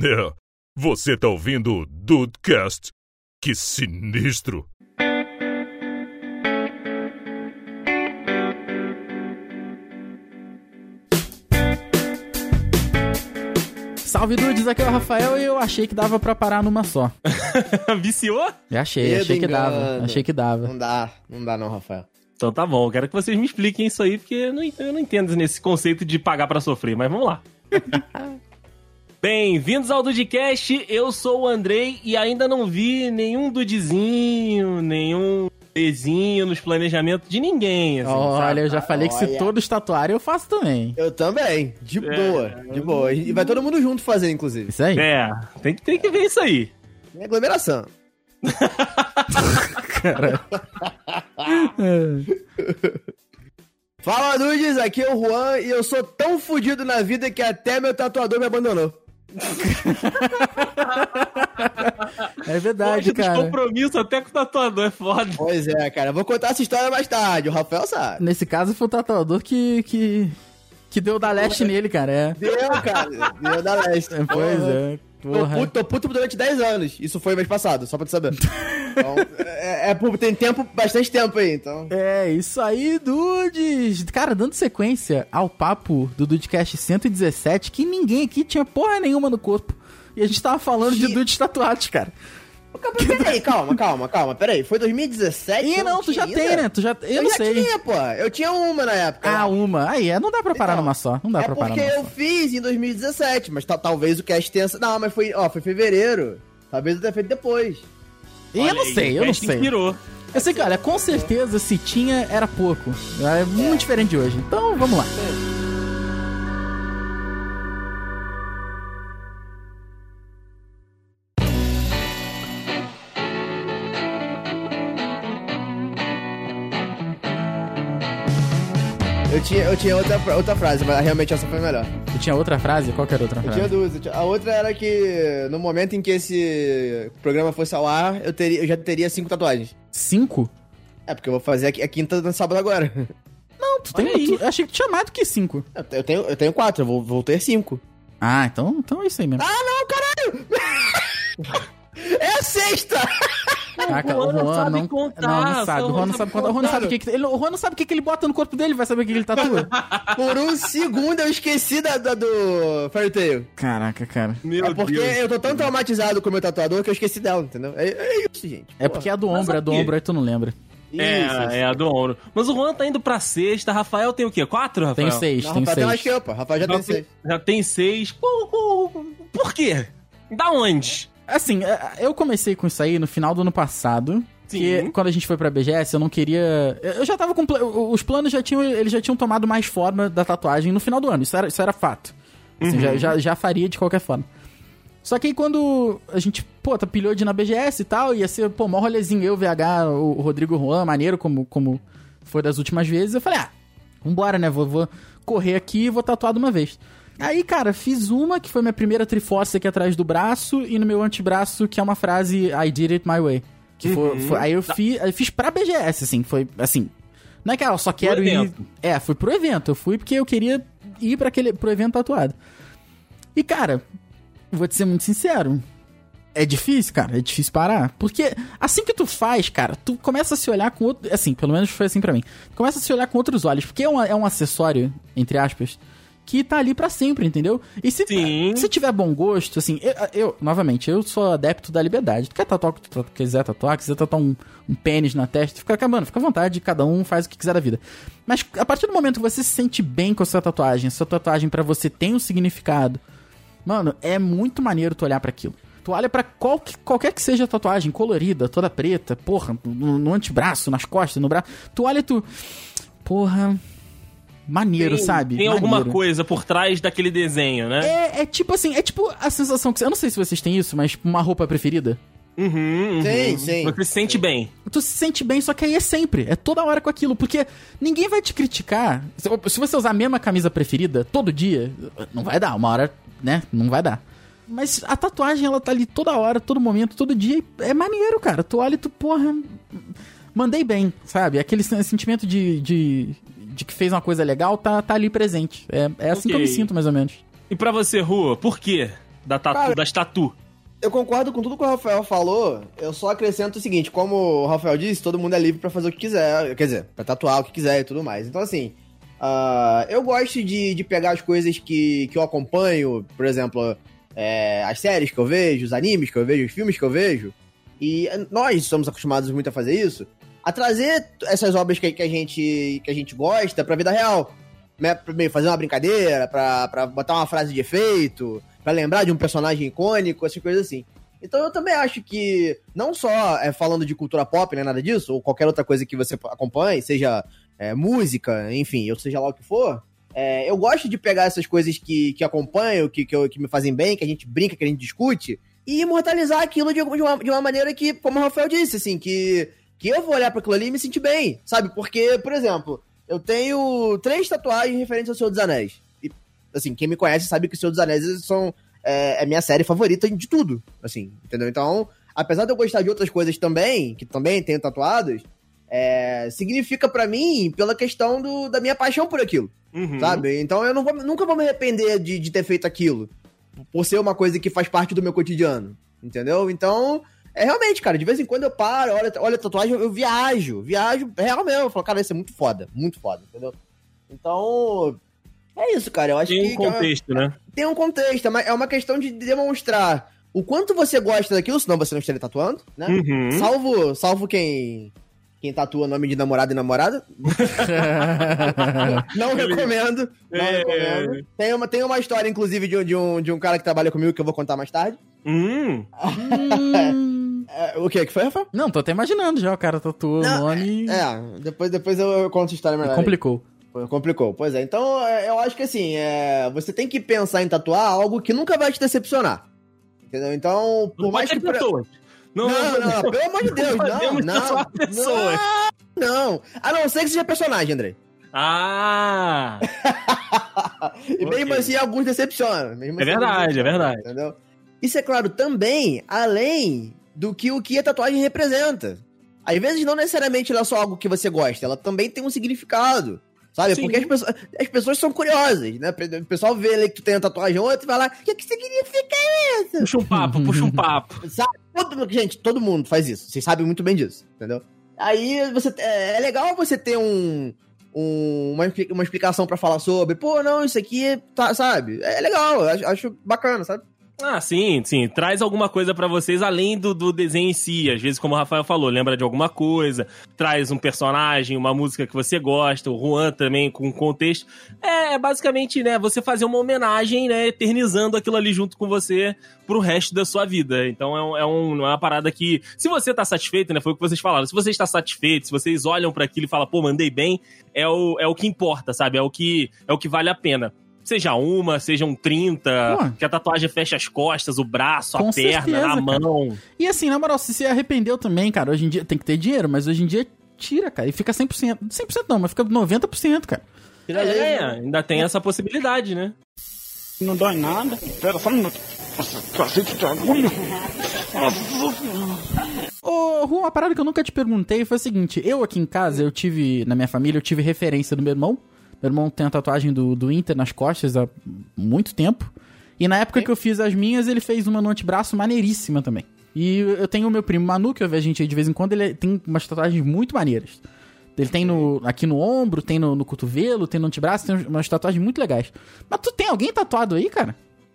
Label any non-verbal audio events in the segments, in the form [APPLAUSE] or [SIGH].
É, você tá ouvindo o Dudecast? Que sinistro! Salve dudes, aqui é o Rafael e eu achei que dava pra parar numa só. [LAUGHS] Viciou? Já achei, Medo achei que engano. dava, achei que dava. Não dá, não dá não, Rafael. Então tá bom, quero que vocês me expliquem isso aí, porque eu não, eu não entendo nesse conceito de pagar pra sofrer, mas vamos lá. [LAUGHS] Bem-vindos ao Dudcast, eu sou o Andrei e ainda não vi nenhum Dudizinho, nenhum Ezinho nos planejamentos de ninguém, assim, Olha, sabe? eu já falei que se todos tatuarem, eu faço também. Eu também, de boa, de boa. E vai todo mundo junto fazer, inclusive. Isso aí. É, tem que, tem que ver isso aí. É aglomeração. [LAUGHS] Fala, Nudes, aqui é o Juan e eu sou tão fudido na vida que até meu tatuador me abandonou. É verdade, dos cara. compromissos até com o tatuador, é foda. Pois é, cara. Vou contar essa história mais tarde. O Rafael sabe. Nesse caso foi o tatuador que, que, que deu da leste nele, cara. É. Deu, cara. Deu da leste. [LAUGHS] É, Pois Porra. é. Tô puto, tô puto durante 10 anos. Isso foi mês passado, só pra tu saber. [LAUGHS] Então, é, é por- tem tempo, bastante tempo aí, então. É, isso aí, dudes! Cara, dando sequência ao papo do Dudecast 117, que ninguém aqui tinha porra nenhuma no corpo. E a gente tava falando de Que- dudes tatuados, cara. Peraí, calma, calma, calma. Peraí, foi 2017? Ih, eu não, tu já tem, ainda? né? Tu já, eu, Eu, não já sei. tinha, pô. Eu tinha uma na época. Ah, uma. Aí, é, não dá pra parar Então, numa só. Não dá é pra parar porque numa eu só. fiz em 2017, mas ta- talvez o cast tenha... Não, mas foi, ó, foi fevereiro. Talvez eu tenha feito depois. E eu não aí, sei, eu não sei. Inspirou. Eu sei que, olha, com certeza se tinha, era pouco. É muito diferente de hoje. Então, vamos lá. Eu tinha, eu tinha outra, outra frase, mas realmente essa foi melhor. Tu tinha outra frase? Qual que era a outra Eu frase? tinha duas. eu tinha- A outra era que no momento em que esse programa fosse ao ar, eu, teria, eu já teria cinco tatuagens. Cinco? É, porque eu vou fazer a, a quinta no sábado agora. [LAUGHS] Não, tu tem. Olha aí. tu- eu achei que tu tinha mais do que cinco. Eu eu tenho, eu tenho quatro, eu vou, vou ter cinco. Ah, então, então é isso aí mesmo. Ah, não, caralho! [LAUGHS] é a sexta! Caraca, o o Juan não Juan sabe não, contar, não, não sabe. O Juan não sabe contar. O Juan não sabe o que, que ele, o Juan não sabe o que, que ele bota no corpo dele, vai saber o que, que ele tatua. [LAUGHS] Por um segundo eu esqueci da, da- do Fairy Tail. Caraca, cara. Meu é porque Deus. eu tô tão traumatizado com o meu tatuador que eu esqueci dela, entendeu? É, é isso, gente. É porque é do Mas ombro, é do ombro, aí tu não lembra. Isso, É, isso. é a do ombro. Mas o Juan tá indo pra sexta, Rafael tem o quê? Quatro, Rafael? Tem seis, Não, tem Rafael tem mais seis. que eu, pô. Rafael já Já tem tem, seis. já tem seis. Pô, pô, por quê? Da onde? Assim, é, eu comecei com isso aí no final do ano passado. Sim. Que quando a gente foi pra BGS, eu não queria. Eu já tava com. Os planos já tinham. Eles já tinham tomado mais forma da tatuagem no final do ano. Isso era, isso era fato. Assim, já, já, já faria de qualquer forma. Só que aí quando a gente, pô, tá pilhou de ir na BGS e tal, ia ser, pô, mó rolezinho eu, VH, o o Rodrigo Juan, maneiro como, como foi das últimas vezes. Eu falei, ah, vambora, né? Vou, vou correr aqui e vou tatuar de uma vez. Aí, cara, fiz uma que foi minha primeira triforce aqui atrás do braço e no meu antebraço, que é uma frase I did it my way. Que foi, foi- aí eu fiz, eu fiz pra BGS, assim, foi assim. Não é que ah, eu só quero ir. evento. É, fui pro evento. Eu fui porque eu queria ir para aquele pro evento tatuado. E, cara, vou te ser muito sincero. É difícil, cara, é difícil parar. Porque assim que tu faz, cara, tu começa a se olhar com outro. Assim, pelo menos foi assim pra mim. Começa a se olhar com outros olhos. Porque é um, é um acessório, entre aspas, que tá ali pra sempre, entendeu? E se, Sim. se tiver bom gosto, assim, eu, eu- novamente, eu sou adepto da liberdade. Tu quer tatuar o que tu quiser tatuar, quiser tatuar um, um pênis na testa, fica acabando, fica à vontade, cada um faz o que quiser da vida. Mas a partir do momento que você se sente bem com a sua tatuagem, a sua tatuagem pra você tem um significado, mano, é muito maneiro tu olhar pra aquilo. Tu olha pra qual que- qualquer que seja a tatuagem, colorida, toda preta, porra, no, no antebraço, nas costas, no braço. Tu olha e tu. Porra. Maneiro, Tem- sabe? Tem alguma Maneiro. coisa por trás daquele desenho, né? É, é tipo assim, é tipo a sensação que. Eu não sei se vocês têm isso, mas uma roupa preferida. Uhum, uhum. Sim, sim. Você se sente bem. Tu se sente bem, só que aí é sempre. É toda hora com aquilo. Porque ninguém vai te criticar. Se você usar a mesma camisa preferida todo dia, não vai dar. Uma hora, né? Não vai dar. Mas a tatuagem, ela tá ali toda hora, todo momento, todo dia. e É maneiro, cara. Tu olha e tu, porra. Mandei bem, sabe? Aquele sen- sentimento de, de, de que fez uma coisa legal tá, tá ali presente. É, é assim que eu me sinto, mais ou menos. E pra você, Rua, por quê? Da tatu, Cara, das tatu. Eu concordo com tudo que o Rafael falou, eu só acrescento o seguinte, como o Rafael disse, todo mundo é livre pra fazer o que quiser, quer dizer, pra tatuar o que quiser e tudo mais. Então, assim, ah, eu gosto de, de pegar as coisas que, que eu acompanho, por exemplo, é, as séries que eu vejo, os animes que eu vejo, os filmes que eu vejo, e nós somos acostumados muito a fazer isso, a trazer essas obras que, que a, gente, que a gente gosta pra vida real. Né, pra fazer uma brincadeira, pra, botar uma frase de efeito, pra lembrar de um personagem icônico, essas coisas assim. Então eu também acho que, não só é, falando de cultura pop, né, nada disso, ou qualquer outra coisa que você acompanhe, seja é, música, enfim, ou seja lá o que for, é, eu gosto de pegar essas coisas que, que acompanho, que, que, eu- que me fazem bem, que a gente brinca, que a gente discute, e imortalizar aquilo de, de uma, de uma maneira que, como o Rafael disse, assim, que, que eu vou olhar para aquilo ali e me sentir bem, sabe? Porque, por exemplo, eu tenho três tatuagens referentes ao Senhor dos Anéis. E, assim, quem me conhece sabe que o Senhor dos Anéis são, é, é minha série favorita de tudo, assim, entendeu? Então, apesar de eu gostar de outras coisas também, que também tenho tatuadas, é, significa pra mim pela questão do, da minha paixão por aquilo, Uhum. sabe? Então eu não vou- nunca vou me arrepender de, de ter feito aquilo, por ser uma coisa que faz parte do meu cotidiano, entendeu? Então, é realmente, cara, de vez em quando eu paro, olho, olho a tatuagem, eu, eu viajo, viajo real mesmo, eu falo, cara, isso é muito foda, muito foda, entendeu? Então, é isso, cara, eu acho Tem que... um que é uma- contexto, né? tem um contexto, é uma- é uma questão de demonstrar o quanto você gosta daquilo, senão você não estaria tatuando, né? Uhum. Salvo, salvo quem, quem tatua nome de namorado e namorada. [LAUGHS] não recomendo. Não É. recomendo. Tem uma, tem uma história, inclusive, de um, de, um, de um cara que trabalha comigo que eu vou contar mais tarde. Hum. É, o que? que foi, Rafael? Não, tô até imaginando já. O cara tatuou o Não, nome e É, depois, depois eu, conto a história melhor. complicou. Complicou. Pois é. Então, é, eu acho que assim, é, você tem que pensar em tatuar algo que nunca vai te decepcionar. Entendeu? Então, por Não mais que. ter pra- pessoas. Não, não, pelo amor de Deus, não, não. pessoas. Não. A não ser que seja personagem, Andrei. Ah! [LAUGHS] E Ok. mesmo assim, alguns decepcionam. Mesmo É assim, verdade, é verdade. Entendeu? Isso é claro também, além do que o que a tatuagem representa. Às vezes, não necessariamente ela é só algo que você gosta, ela também tem um significado. Sabe? Sim. Porque as pessoas, as pessoas são curiosas, né? O pessoal vê ali que tu tem uma tatuagem outra e vai lá, o que, que significa isso? Puxa um papo, puxa um papo. [LAUGHS] Sabe? Todo, gente, todo mundo faz isso. Vocês sabem muito bem disso, entendeu? Aí você é, é legal você ter um, um- uma, uma explicação pra falar sobre. Pô, não, isso aqui, tá, sabe? É legal, acho, acho bacana, sabe? Ah, sim, sim. Traz alguma coisa pra vocês além do, do desenho em si. Às vezes, como o Rafael falou, lembra de alguma coisa, traz um personagem, uma música que você gosta, o Juan também com contexto. É, é basicamente, né, você fazer uma homenagem, né, eternizando aquilo ali junto com você pro resto da sua vida. Então é, é, um- é uma parada que, se você tá satisfeito, né, foi o que vocês falaram, se você está satisfeito, se vocês olham pra aquilo e falam, pô, mandei bem, é o, é o que importa, sabe? É o que, é o que vale a pena. Seja uma, sejam 30, Pô. que a tatuagem fecha as costas, o braço, a Com perna, certeza, cara. mão. E assim, na moral, se você arrependeu também, cara, hoje em dia tem que ter dinheiro, mas hoje em dia tira, cara, e fica 100%. 100% não, mas fica 90%, cara. É, ainda tem essa possibilidade, né? Não dói nada. Pera só um minuto. Nossa, cacete de agulha. Ô, Ru, uma parada que eu nunca te perguntei foi o seguinte: eu aqui em casa, eu tive, na minha família, eu tive referência do meu irmão. Meu irmão tem a tatuagem do, do Inter nas costas há muito tempo. E na época que eu fiz as minhas, ele fez uma no antebraço maneiríssima também. E eu tenho o meu primo Manu, que eu vejo a gente aí de vez em quando, ele tem umas tatuagens muito maneiras. Ele tem no, aqui no ombro, tem no, no cotovelo, tem no antebraço, tem umas tatuagens muito legais. Mas tu tem alguém tatuado aí, cara?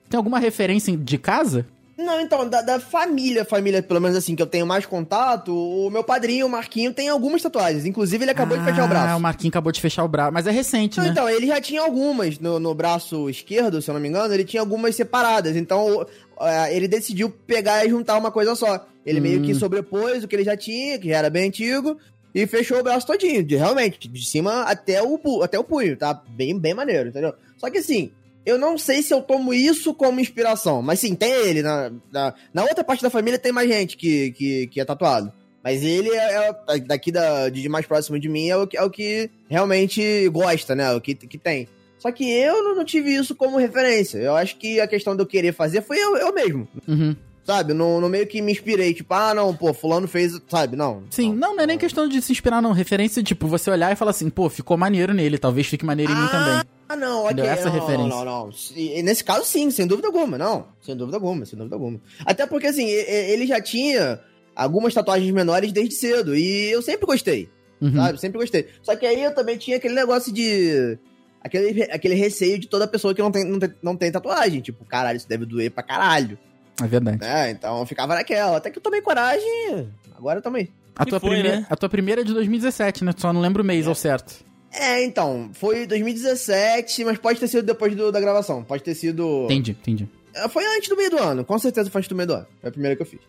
Tem alguma referência de casa? Não, então, da, da família, família, pelo menos assim, que eu tenho mais contato, o meu padrinho, o Marquinho, tem algumas tatuagens. Inclusive, ele acabou de fechar o braço. Ah, o Marquinhos acabou de fechar o braço. Mas é recente, Não, né? Então, ele já tinha algumas no, no braço esquerdo, se eu não me engano, ele tinha algumas separadas. Então, é, ele decidiu pegar e juntar uma coisa só. Ele meio Hum. que sobrepôs o que ele já tinha, que já era bem antigo, e fechou o braço todinho, de, realmente, de cima até o, até o punho, tá? Bem, bem maneiro, entendeu? Só que assim, eu não sei se eu tomo isso como inspiração, mas sim, tem ele. Na, na, na outra parte da família tem mais gente que, que, que é tatuado. Mas ele é, é- daqui da, de mais próximo de mim é o, que- é o que realmente gosta, né? O que, que tem. Só que eu não, não tive isso como referência. Eu acho que a questão de eu querer fazer foi eu, eu mesmo. Uhum. Sabe? No, no meio que me inspirei. Tipo, ah, não, pô, fulano fez, sabe? Não. Sim, não, não é nem questão de se inspirar, não. Referência, tipo, você olhar e falar assim, pô, ficou maneiro nele, talvez fique maneiro em mim também. Ah, não, ok. Essa não, referência. Não, não, não. E Nesse caso, sim, sem dúvida alguma. Não, sem dúvida alguma, sem dúvida alguma. Até porque, assim, ele já tinha algumas tatuagens menores desde cedo. E eu sempre gostei, Uhum. sabe? Sempre gostei. Só que aí eu também tinha aquele negócio de... Aquele, aquele receio de toda pessoa que não tem, não, tem, não tem tatuagem. Tipo, caralho, isso deve doer pra caralho. É verdade. Né? Então eu ficava naquela. Até que eu tomei coragem, agora eu tomei. A E tua, foi, primeira, né? a tua primeira é de 2017, né? Só não lembro o mês ao certo. É, então, foi 2017, mas pode ter sido depois do- da gravação. Pode ter sido... Entendi, entendi. É, Foi antes do meio do ano, com certeza foi antes do meio do ano. Foi a primeira que eu fiz.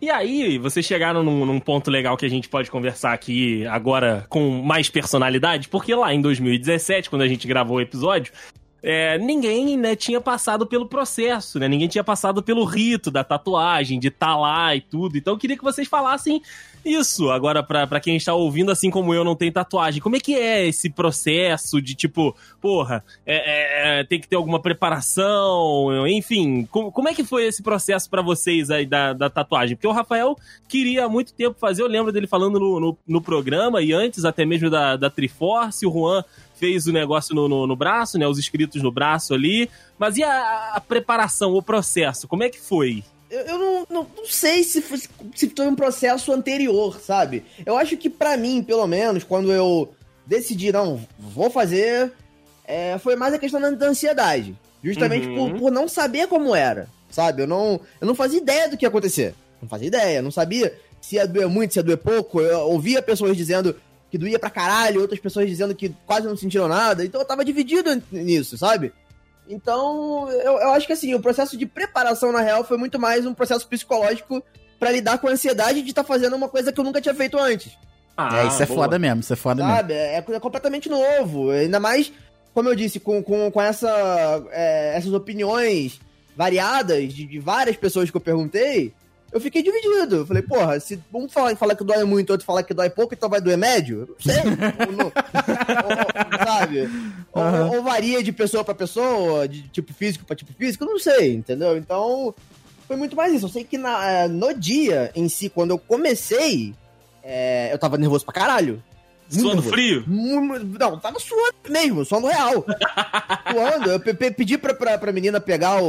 E aí, vocês chegaram num, num ponto legal que a gente pode conversar aqui agora com mais personalidade, porque lá em 2017, quando a gente gravou o episódio, é, ninguém né, tinha passado pelo processo, né? Ninguém tinha passado pelo rito da tatuagem, de estar lá e tudo. Então eu queria que vocês falassem isso agora pra quem está ouvindo, assim como eu, não tem tatuagem. Como é que é esse processo de tipo, porra, é, é, tem que ter alguma preparação, enfim, como, é que foi esse processo pra vocês aí da, da tatuagem? Porque o Rafael queria há muito tempo fazer, eu lembro dele falando no, no, no programa e antes até mesmo da, da Triforce, o Juan fez o negócio no, no, no braço, né, os escritos no braço ali, mas e a, a preparação, o processo, como é que foi? Eu, eu não, não, não sei se foi, se foi um processo anterior, sabe? Eu acho que pra mim, pelo menos, quando eu decidi, não, vou fazer, é, foi mais a questão da, da ansiedade. Justamente Uhum. por, por não saber como era, sabe? Eu não, eu não fazia ideia do que ia acontecer. Não fazia ideia, não sabia se ia doer muito, se ia doer pouco. Eu ouvia pessoas dizendo que doía pra caralho, outras pessoas dizendo que quase não sentiram nada. Então eu tava dividido nisso, sabe? Então, eu, eu acho que assim, o processo de preparação, na real, foi muito mais um processo psicológico pra lidar com a ansiedade de estar fazendo uma coisa que eu nunca tinha feito antes. Ah, é, isso é boa. foda mesmo, isso é foda mesmo. Sabe? É, é completamente novo. Ainda mais, como eu disse, com, com, com essa, é, essas opiniões variadas de, de várias pessoas que eu perguntei, eu fiquei dividido. Eu falei, porra, se um fala, fala que dói muito, outro fala que dói pouco, então vai doer médio? Não sei. ou não- ou- ou- sabe? Ou- Aham. ou, varia de pessoa pra pessoa, de tipo físico pra tipo físico, eu não sei, entendeu? Então, foi muito mais isso. Eu sei que na- eh, no dia em si, quando eu comecei, é, eu tava nervoso pra caralho. Muito Suando nervoso. frio? Não, tava suando mesmo, suando real. [LAUGHS] suando. Eu pe- pe- pedi pra, pra, pra menina pegar o,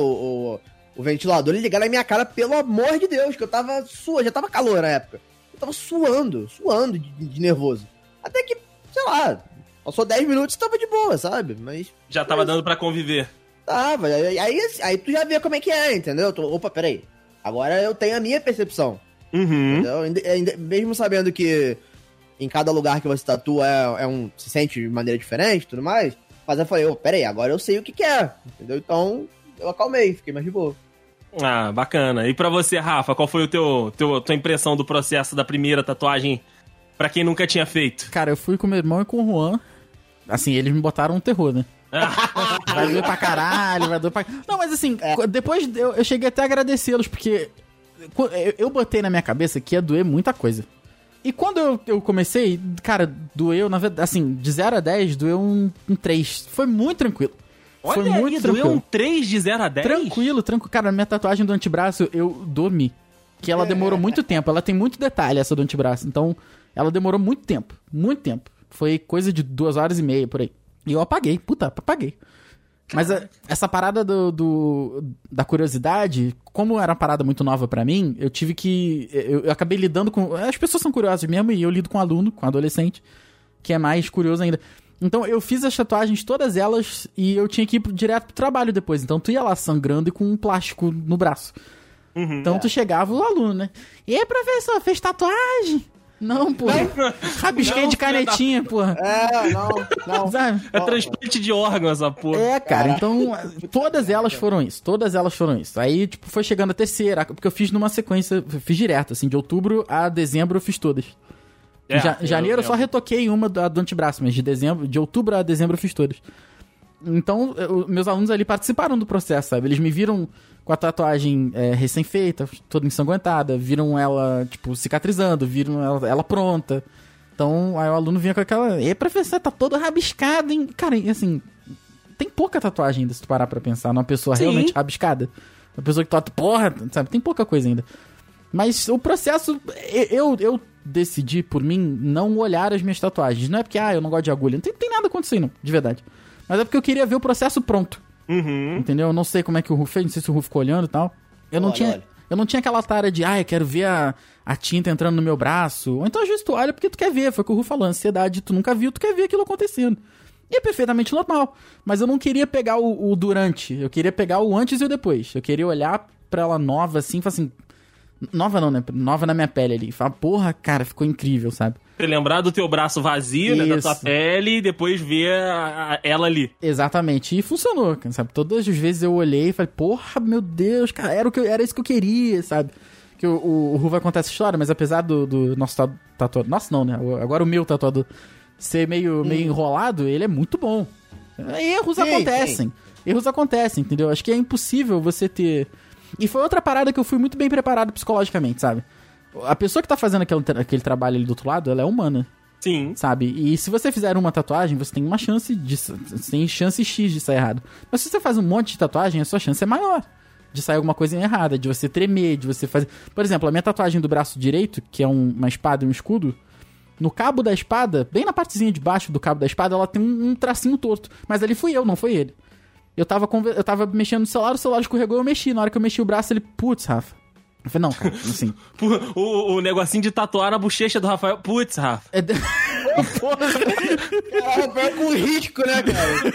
o, o ventilador ligar na minha cara, pelo amor de Deus, que eu tava suando, já tava calor na época. Eu tava suando, suando de, de nervoso. Até que, sei lá, passou 10 minutos e tava de boa, sabe? Mas Já tava dando pra conviver. tava. Aí, aí, aí tu já vê como é que é, entendeu? Tu, opa, peraí. Agora eu tenho a minha percepção. Uhum. Entendeu? Mesmo sabendo que em cada lugar que você tatua é, é um, se sente de maneira diferente e tudo mais, mas eu falei, ô, peraí, agora eu sei o que, que é, entendeu? Então eu acalmei, fiquei mais de boa. Ah, bacana. E pra você, Rafa, qual foi o teu, teu tua impressão do processo da primeira tatuagem pra quem nunca tinha feito? Cara, eu fui com meu irmão e com o Juan. Assim, eles me botaram um terror, né? Vai doer pra caralho, vai doer pra... Não, mas assim, co- depois eu, eu cheguei até a agradecê-los, porque eu, eu botei na minha cabeça que ia doer muita coisa. E quando eu, eu comecei, cara, doeu, na verdade, assim, de 0 a 10, doeu um, um 3. Foi muito tranquilo. Foi Olha muito aí, tranquilo. um 3 de 0 a 10? Tranquilo, tranquilo. Cara, minha tatuagem do antebraço, eu dormi. Que ela demorou muito tempo. Ela tem muito detalhe, essa do antebraço. Então, ela demorou muito tempo. Muito tempo. Foi coisa de duas horas e meia por aí. E eu apaguei. Puta, apaguei. Mas a- essa parada do, do- da curiosidade, como era uma parada muito nova pra mim, eu tive que. Eu, eu acabei lidando com. As pessoas são curiosas mesmo, e eu lido com aluno, com adolescente, que é mais curioso ainda. Então eu fiz as tatuagens, todas elas, e eu tinha que ir direto pro trabalho depois. Então tu ia lá sangrando e com um plástico no braço. então tu chegava o aluno, né? E aí, professor, fez tatuagem? Não, porra. Rabisquei de da canetinha, porra. É, não, não. [LAUGHS] Sabe? É transplante de órgão essa porra. É, cara, então todas elas foram isso, todas elas foram isso. Aí, tipo, foi chegando a terceira, porque eu fiz numa sequência, fiz direto, assim, de outubro a dezembro eu fiz todas. É, Ja- eu janeiro eu só lembro. retoquei uma do, do antebraço, mas de dezembro, de outubro a dezembro eu fiz todas. Então, eu- meus alunos ali participaram do processo, sabe? Eles me viram com a tatuagem é, recém-feita, toda ensanguentada, viram ela, tipo, cicatrizando, viram ela, ela pronta. Então, aí o aluno vinha com aquela. E professor, tá todo rabiscado, hein? Cara, assim, tem pouca tatuagem ainda, se tu parar pra pensar, numa pessoa Sim. realmente rabiscada. Uma pessoa que tatuia, porra, sabe? Tem pouca coisa ainda. Mas o processo, eu, eu decidi por mim não olhar as minhas tatuagens. Não é porque, ah, eu não gosto de agulha. Não tem, tem nada acontecendo, não, de verdade. Mas é porque eu queria ver o processo pronto. Uhum. Entendeu? Eu não sei como é que o Ru fez, não sei se o Ru ficou olhando e tal. Eu não Olha, tinha. olha. Eu não tinha aquela tara de, ah, eu quero ver a, a tinta entrando no meu braço. Ou então, às vezes, tu olha porque tu quer ver. Foi o que o Ru falou, ansiedade, tu nunca viu, tu quer ver aquilo acontecendo. E é perfeitamente normal. Mas eu não queria pegar o, o durante. Eu queria pegar o antes e o depois. Eu queria olhar pra ela nova assim e falar assim. Nova não, né? Nova na minha pele ali. Falar, porra, cara, ficou incrível, sabe? Você lembrar do teu braço vazio, né, da tua Isso. pele, e depois ver a- a- ela ali. Exatamente. E funcionou, sabe? Todas as vezes eu olhei e falei, porra, meu Deus, cara, era, o que eu- era isso que eu queria, sabe? Que o, o, o Ru vai contar essa história, mas apesar do, do nosso ta- tatuador. Nosso não, né? O- Agora o meu tatuador ser meio, meio enrolado, ele é muito bom. Erros Sim, acontecem. Erros acontecem, entendeu? Acho que é impossível você ter. E foi outra parada que eu fui muito bem preparado psicologicamente, sabe? A pessoa que tá fazendo aquele, aquele trabalho ali do outro lado, ela é humana Sim. sabe? E se você fizer uma tatuagem, você tem uma chance de. Você tem chance X de sair errado. Mas se você faz um monte de tatuagem, a sua chance é maior de sair alguma coisa errada, de você tremer, de você fazer. Por exemplo, a minha tatuagem do braço direito, que é um- uma espada e um escudo. No cabo da espada, bem na partezinha de baixo do cabo da espada, ela tem um, um tracinho torto. Mas ali fui eu, não foi ele. Eu tava, conver- eu tava mexendo no celular, o celular escorregou eu mexi. Na hora que eu mexi o braço, ele, putz, Rafa. Eu falei, não, cara, assim. [LAUGHS] Pô, O, o negocinho de tatuar na bochecha do Rafael. Putz, Rafa. É de- [LAUGHS] Cara, Rafael com risco, né, cara?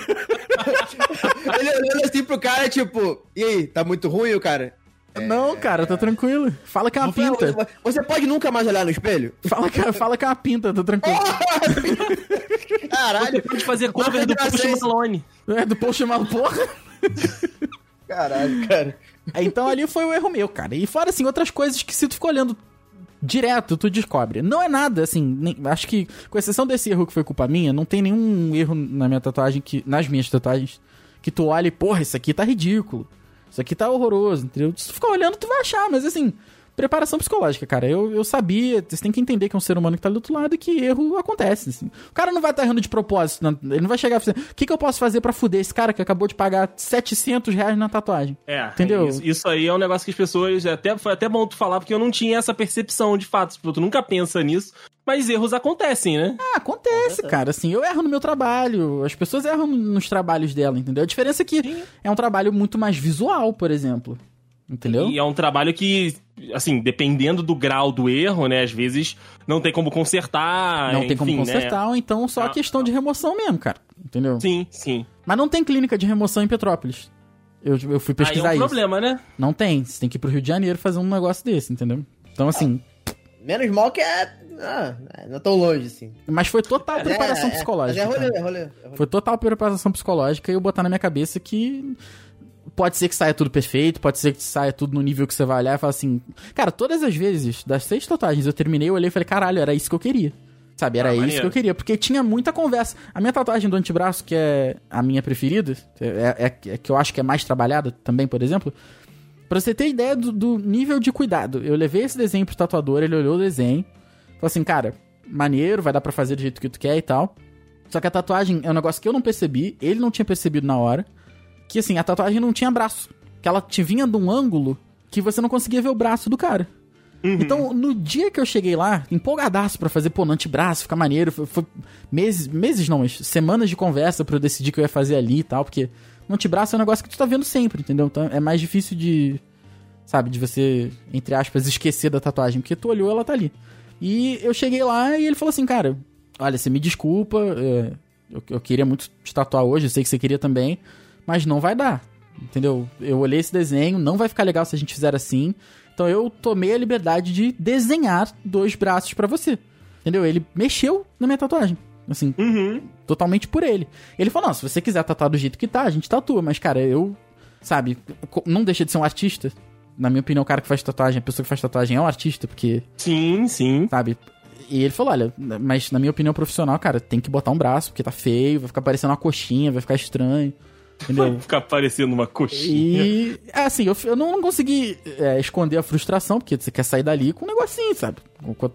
[LAUGHS] Ele olhando assim pro cara, tipo, e aí, tá muito ruim o cara? Não, cara, tá tranquilo. Fala que é uma Rafael, pinta. Você pode nunca mais olhar no espelho? Fala que, fala que é uma pinta, tá tranquilo. [LAUGHS] Caralho, Pode fazer cover do Post. Malone. É, do post chamado porra. Caralho, cara. Então ali foi o erro meu, cara. E fora, assim, outras coisas que se tu ficar olhando direto, tu descobre. Não é nada, assim, nem- acho que, com exceção desse erro que foi culpa minha, não tem nenhum erro na minha tatuagem, que, nas minhas tatuagens, que tu olha e, porra, isso aqui tá ridículo. Isso aqui tá horroroso, entendeu? Se tu ficar olhando, tu vai achar, mas assim, preparação psicológica, cara. Eu, eu sabia, você tem que entender que é um ser humano que tá ali do outro lado e que erro acontece, assim. O cara não vai estar errando de propósito, não- ele não vai chegar e falar, o que, que eu posso fazer pra fuder esse cara que acabou de pagar 700 reais na tatuagem? É, Entendeu? Isso, isso aí é um negócio que as pessoas. Até, foi até bom tu falar, porque eu não tinha essa percepção de fato. Tipo, tu nunca pensa nisso. Mas erros acontecem, né? Ah, acontece, cara. Assim, eu erro no meu trabalho, as pessoas erram nos trabalhos dela, entendeu? A diferença é que é um trabalho muito mais visual, por exemplo. Entendeu? E é um trabalho que, assim, dependendo do grau do erro, né? Às vezes não tem como consertar. Não tem como enfim, consertar, ou então só Ah, questão de remoção mesmo, cara. Entendeu? Né? Sim, sim. Mas não tem clínica de remoção em Petrópolis. Eu, eu fui pesquisar aí é um isso. problema, né? Não tem. Você tem que ir pro Rio de Janeiro fazer um negócio desse, entendeu? Então, assim. Menos mal que é. Ah, não é tão longe assim. Mas foi total preparação É, é, psicológica. Mas é rolê, é rolê. é rolê. Foi total preparação psicológica e eu botar na minha cabeça que pode ser que saia tudo perfeito, pode ser que saia tudo no nível que você vai olhar e falar assim. Cara, todas as vezes, das seis tatuagens, eu terminei, eu olhei e falei, caralho, era isso que eu queria. Sabe, era Ah, isso maneiro. que eu queria, porque tinha muita conversa. A minha tatuagem do antebraço, que é a minha preferida, é, é- é que eu acho que é mais trabalhada também, por exemplo. Pra você ter ideia do, do nível de cuidado, eu levei esse desenho pro tatuador, ele olhou o desenho, falou assim, cara, maneiro, vai dar pra fazer do jeito que tu quer e tal. Só que a tatuagem é um negócio que eu não percebi, ele não tinha percebido na hora. Que assim, a tatuagem não tinha braço. Que ela te vinha de um ângulo que você não conseguia ver o braço do cara. Então, no dia que eu cheguei lá, empolgadaço pra fazer, pô, no antebraço, ficar maneiro, foi, foi meses, meses não, mas semanas de conversa pra eu decidir que eu ia fazer ali e tal, porque no antebraço é um negócio que tu tá vendo sempre, entendeu? Então é mais difícil de, sabe, de você, entre aspas, esquecer da tatuagem, porque tu olhou, ela tá ali. E eu cheguei lá e ele falou assim, cara, olha, você me desculpa, é, eu, eu queria muito te tatuar hoje, eu sei que você queria também, mas não vai dar, entendeu? Eu olhei esse desenho, não vai ficar legal se a gente fizer assim, então eu tomei a liberdade de desenhar dois braços pra você, entendeu? Ele mexeu na minha tatuagem, assim, Uhum. totalmente por ele. Ele falou, não, se você quiser tatuar do jeito que tá, a gente tatua, mas cara, eu, sabe, não deixa de ser um artista. Na minha opinião, o cara que faz tatuagem, a pessoa que faz tatuagem é um artista, porque Sim, sim. sabe? E ele falou, olha, mas na minha opinião profissional, cara, tem que botar um braço, porque tá feio, vai ficar parecendo uma coxinha, vai ficar estranho. Entendeu? Ficar parecendo uma coxinha. E, é assim, eu, eu não consegui é, esconder a frustração, porque você quer sair dali com um negocinho, sabe? Com, com,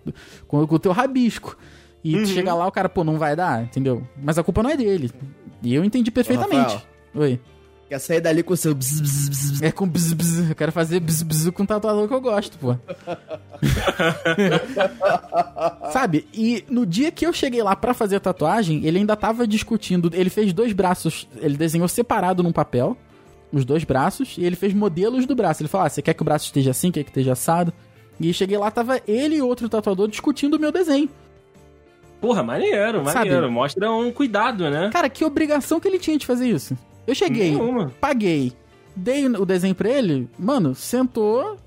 com- o teu rabisco. E tu chega lá, o cara, pô, não vai dar, entendeu? Mas a culpa não é dele. E eu entendi perfeitamente. Rafael. Oi. Quer sair dali com o seu bzz, bzz, bzz. É com bzz, bzz. Eu quero fazer bzz, bzz com o tatuador que eu gosto, pô. [LAUGHS] Sabe? E no dia que eu cheguei lá pra fazer a tatuagem, ele ainda tava discutindo. Ele fez dois braços, ele desenhou separado num papel, os dois braços, e ele fez modelos do braço. Ele falou: ah, você quer que o braço esteja assim, quer que esteja assado? E cheguei lá, tava ele e outro tatuador discutindo o meu desenho. Porra, maneiro, Sabe? maneiro. Mostra um cuidado, né? Cara, que obrigação que ele tinha de fazer isso? Eu cheguei, Nenhuma. paguei, dei o desenho pra ele, mano, sentou,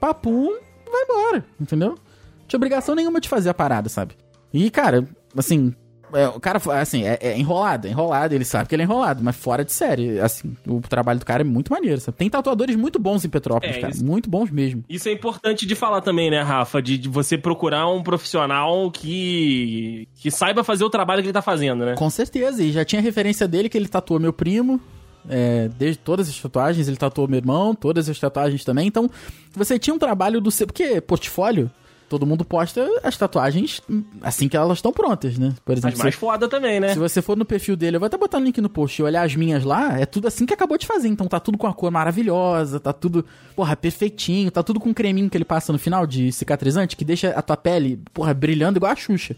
papum, vai embora, entendeu? Não tinha obrigação nenhuma de fazer a parada, sabe? E, cara, assim, é, o cara, assim, é, é enrolado, é enrolado, ele sabe que ele é enrolado, mas fora de série, assim, o trabalho do cara é muito maneiro, sabe? Tem tatuadores muito bons em Petrópolis, É, cara, isso- muito bons mesmo. Isso é importante de falar também, né, Rafa? De, de você procurar um profissional que, que saiba fazer o trabalho que ele tá fazendo, né? Com certeza, e já tinha referência dele que ele tatuou meu primo, é, desde todas as tatuagens, ele tatuou meu irmão, todas as tatuagens também. Então, você tinha um trabalho do seu. Porque portfólio, todo mundo posta as tatuagens assim que elas estão prontas, né? Por exemplo, Mas mais se, foda também, né? se você for no perfil dele, eu vou até botar o link no post e olhar as minhas lá, é tudo assim que acabou de fazer. Então tá tudo com a cor maravilhosa, tá tudo, porra, perfeitinho, tá tudo com um creminho que ele passa no final de cicatrizante, que deixa a tua pele, porra, brilhando igual a Xuxa.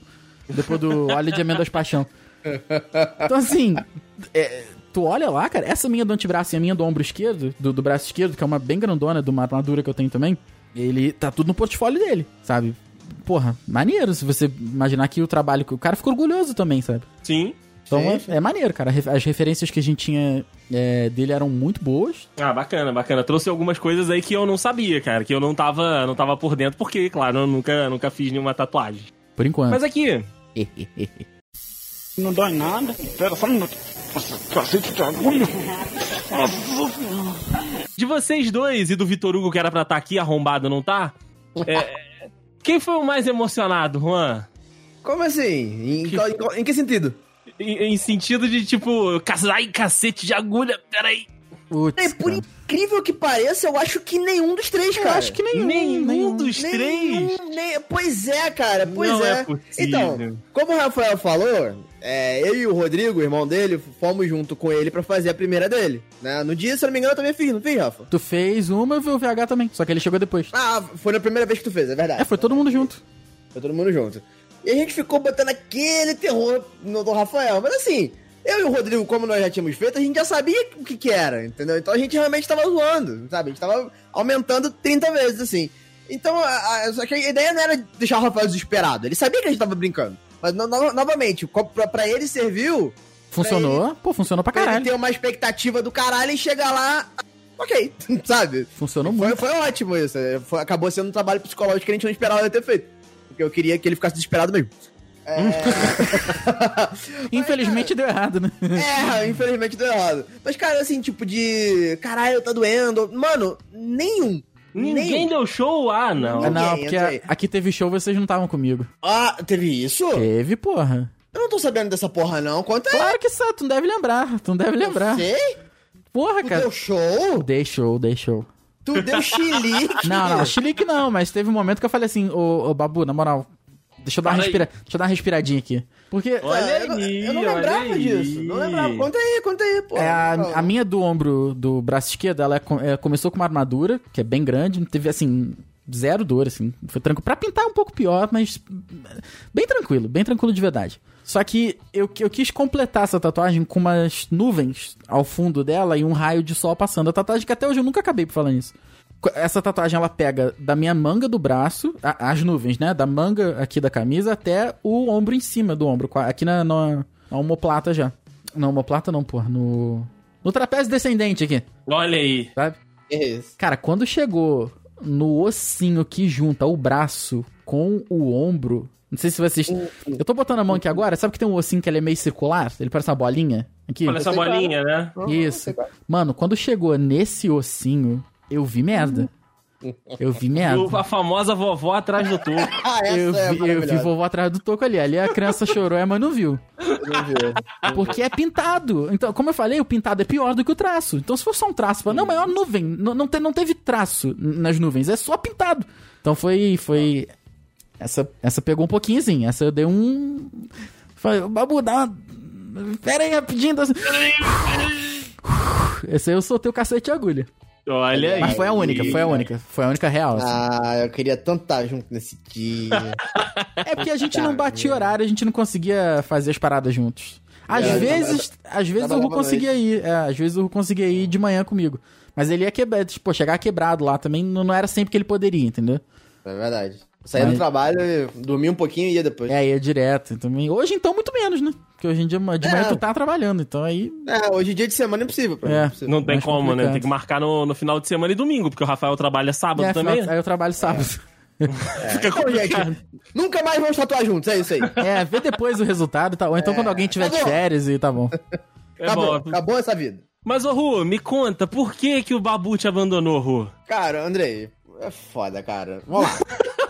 Depois do [LAUGHS] óleo de amêndoas paixão. Então, assim, é, tu olha lá, cara, essa minha do antebraço e a minha do ombro esquerdo, do, do braço esquerdo, que é uma bem grandona, de uma armadura que eu tenho também, ele tá tudo no portfólio dele, sabe? Porra, maneiro se você imaginar que o trabalho que o cara ficou orgulhoso também, sabe? Sim. Então é, é maneiro, cara. As referências que a gente tinha é, dele eram muito boas. Ah, bacana, bacana. Trouxe algumas coisas aí que eu não sabia, cara. Que eu não tava, não tava por dentro, porque, claro, eu nunca, nunca fiz nenhuma tatuagem. Por enquanto. Mas aqui, Não dói nada. Pera só um minuto. Nossa, cacete de agulha. De vocês dois e do Vitor Hugo, que era pra estar aqui arrombado, não tá? É, [LAUGHS] quem foi o mais emocionado, Juan? Como assim? Em, qual- em em que sentido? Em, em sentido de, tipo, ai, cacete de agulha, peraí. Putz, É, por cara. incrível que pareça, eu acho que nenhum dos três, Eu cara. acho que nenhum. Nenhum dos Nenhum, três? nem- pois é, cara, pois Não é. é. Então, como o Rafael falou, é, eu e o Rodrigo, o irmão dele, fomos junto com ele pra fazer a primeira dele. Né? No dia, se eu não me engano, eu também fiz, não fiz, Rafa? Tu fez uma, eu vi o VH também. Só que ele chegou depois. Ah, foi na primeira vez que tu fez, é verdade. É, foi todo mundo junto. Foi todo mundo junto. E a gente ficou botando aquele terror no do Rafael. Mas assim, eu e o Rodrigo, como nós já tínhamos feito, a gente já sabia o que que era, entendeu? Então a gente realmente tava zoando, sabe? A gente tava aumentando 30 vezes, assim. Então, a, a- só que a ideia não era deixar o Rafael desesperado. Ele sabia que a gente tava brincando. Mas, no- no- novamente, pra, pra ele serviu Funcionou? Pô, funcionou pra pra ele caralho. ter uma expectativa do caralho e chegar lá... Ok, [LAUGHS] sabe? Funcionou Foi, muito. foi ótimo isso. Foi- acabou sendo um trabalho psicológico que a gente não esperava ele ter feito. Porque eu queria que ele ficasse desesperado mesmo. [LAUGHS] Infelizmente deu errado, né? É, infelizmente deu errado. Mas, cara, assim, tipo de. Caralho, tá doendo. Mano, nenhum. Ninguém deu show? Ah, não. Ah, não, Ninguém, porque aqui teve show, vocês não estavam comigo. Ah, teve isso? Teve, porra. Eu não tô sabendo dessa porra, não. Conta aí. Claro que sabe, tu não deve lembrar. Tu não deve lembrar. Sei? Porra, Tu cara. deu show? Dei show, dei show. Tu deu chilique? [LAUGHS] Não, não, chilique não, mas teve um momento que eu falei assim, ô, ô Babu, na moral, deixa eu dar uma aí. respira... deixa eu dar uma respiradinha aqui. Porque Olha Ah, eu, não- aí, eu não olha lembrava aí. disso. Não lembrava. Conta aí, conta aí, pô. é, a, a minha do ombro do braço esquerdo, ela é é, começou com uma armadura, que é bem grande, não teve assim, zero dor, assim. Foi tranquilo. Pra pintar um pouco pior, mas bem tranquilo, bem tranquilo de verdade. Só que eu, eu quis completar essa tatuagem com umas nuvens ao fundo dela e um raio de sol passando. A tatuagem que até hoje eu nunca acabei por falar nisso. Essa tatuagem ela pega da minha manga do braço, a- as nuvens, né? Da manga aqui da camisa até o ombro em cima do ombro, aqui na, na, na omoplata já. Na omoplata não, porra, no. No trapézio descendente aqui, Olha aí. sabe? Isso. Cara, quando chegou no ossinho que junta o braço com o ombro. Não sei se vocês. Eu tô botando a mão aqui agora, sabe que tem um ossinho que ele é meio circular? Ele parece uma bolinha? Aqui. Sei qual é. bolinha, né? Isso. Mano, quando chegou nesse ossinho, eu vi merda. Eu vi merda. A famosa vovó atrás do topo. [LAUGHS] Ah, essa Eu é vi, eu vi vovó atrás do toco ali. Ali a criança chorou, mas não viu. Não viu. Porque é pintado. Então, como eu falei, o pintado é pior do que o traço. Então, se for só um traço, fala, não, mas é uma nuvem. Não, não, te- não teve traço nas nuvens, é só pintado. Então foi. foi... Essa, essa pegou um pouquinho assim. Essa eu dei um. Falei, Babu, dá uma. Pera aí rapidinho. dá- Esse aí eu soltei o cacete de agulha. Olha aí. Mas foi a única, foi a única. Foi a única real. assim. Ah, eu queria tanto estar junto nesse dia. É porque a gente não batia horário, a gente não conseguia fazer as paradas juntos. Às É, vezes, às vezes o Ru conseguia ir. É, às vezes o Ru conseguia ir de manhã comigo. Mas ele ia quebrar, tipo, chegar quebrado lá também, não, não era sempre que ele poderia, entendeu? é verdade. Saía Mas- do trabalho, dormia um pouquinho e ia depois. É, ia direto também. Hoje então, muito menos, né? Porque hoje em dia, de manhã É. tu tá trabalhando, então aí. É, hoje dia de semana é impossível pra mim. É. é impossível. Não tem mais como, né? complicado. Tem que marcar no, no final de semana e domingo, porque o Rafael trabalha sábado É, também. final- aí eu trabalho sábado. [LAUGHS] Fica Então, gente, nunca mais vamos tatuar juntos, é isso aí. É, vê depois o resultado, tá? Ou então quando alguém tiver de acabou. férias e tá bom. É Acabou, bom. acabou essa vida. Mas, ô Ru, me conta, por que que o Babu te abandonou, Ru? Cara, Andrei, é foda, cara. Vamos lá. [LAUGHS]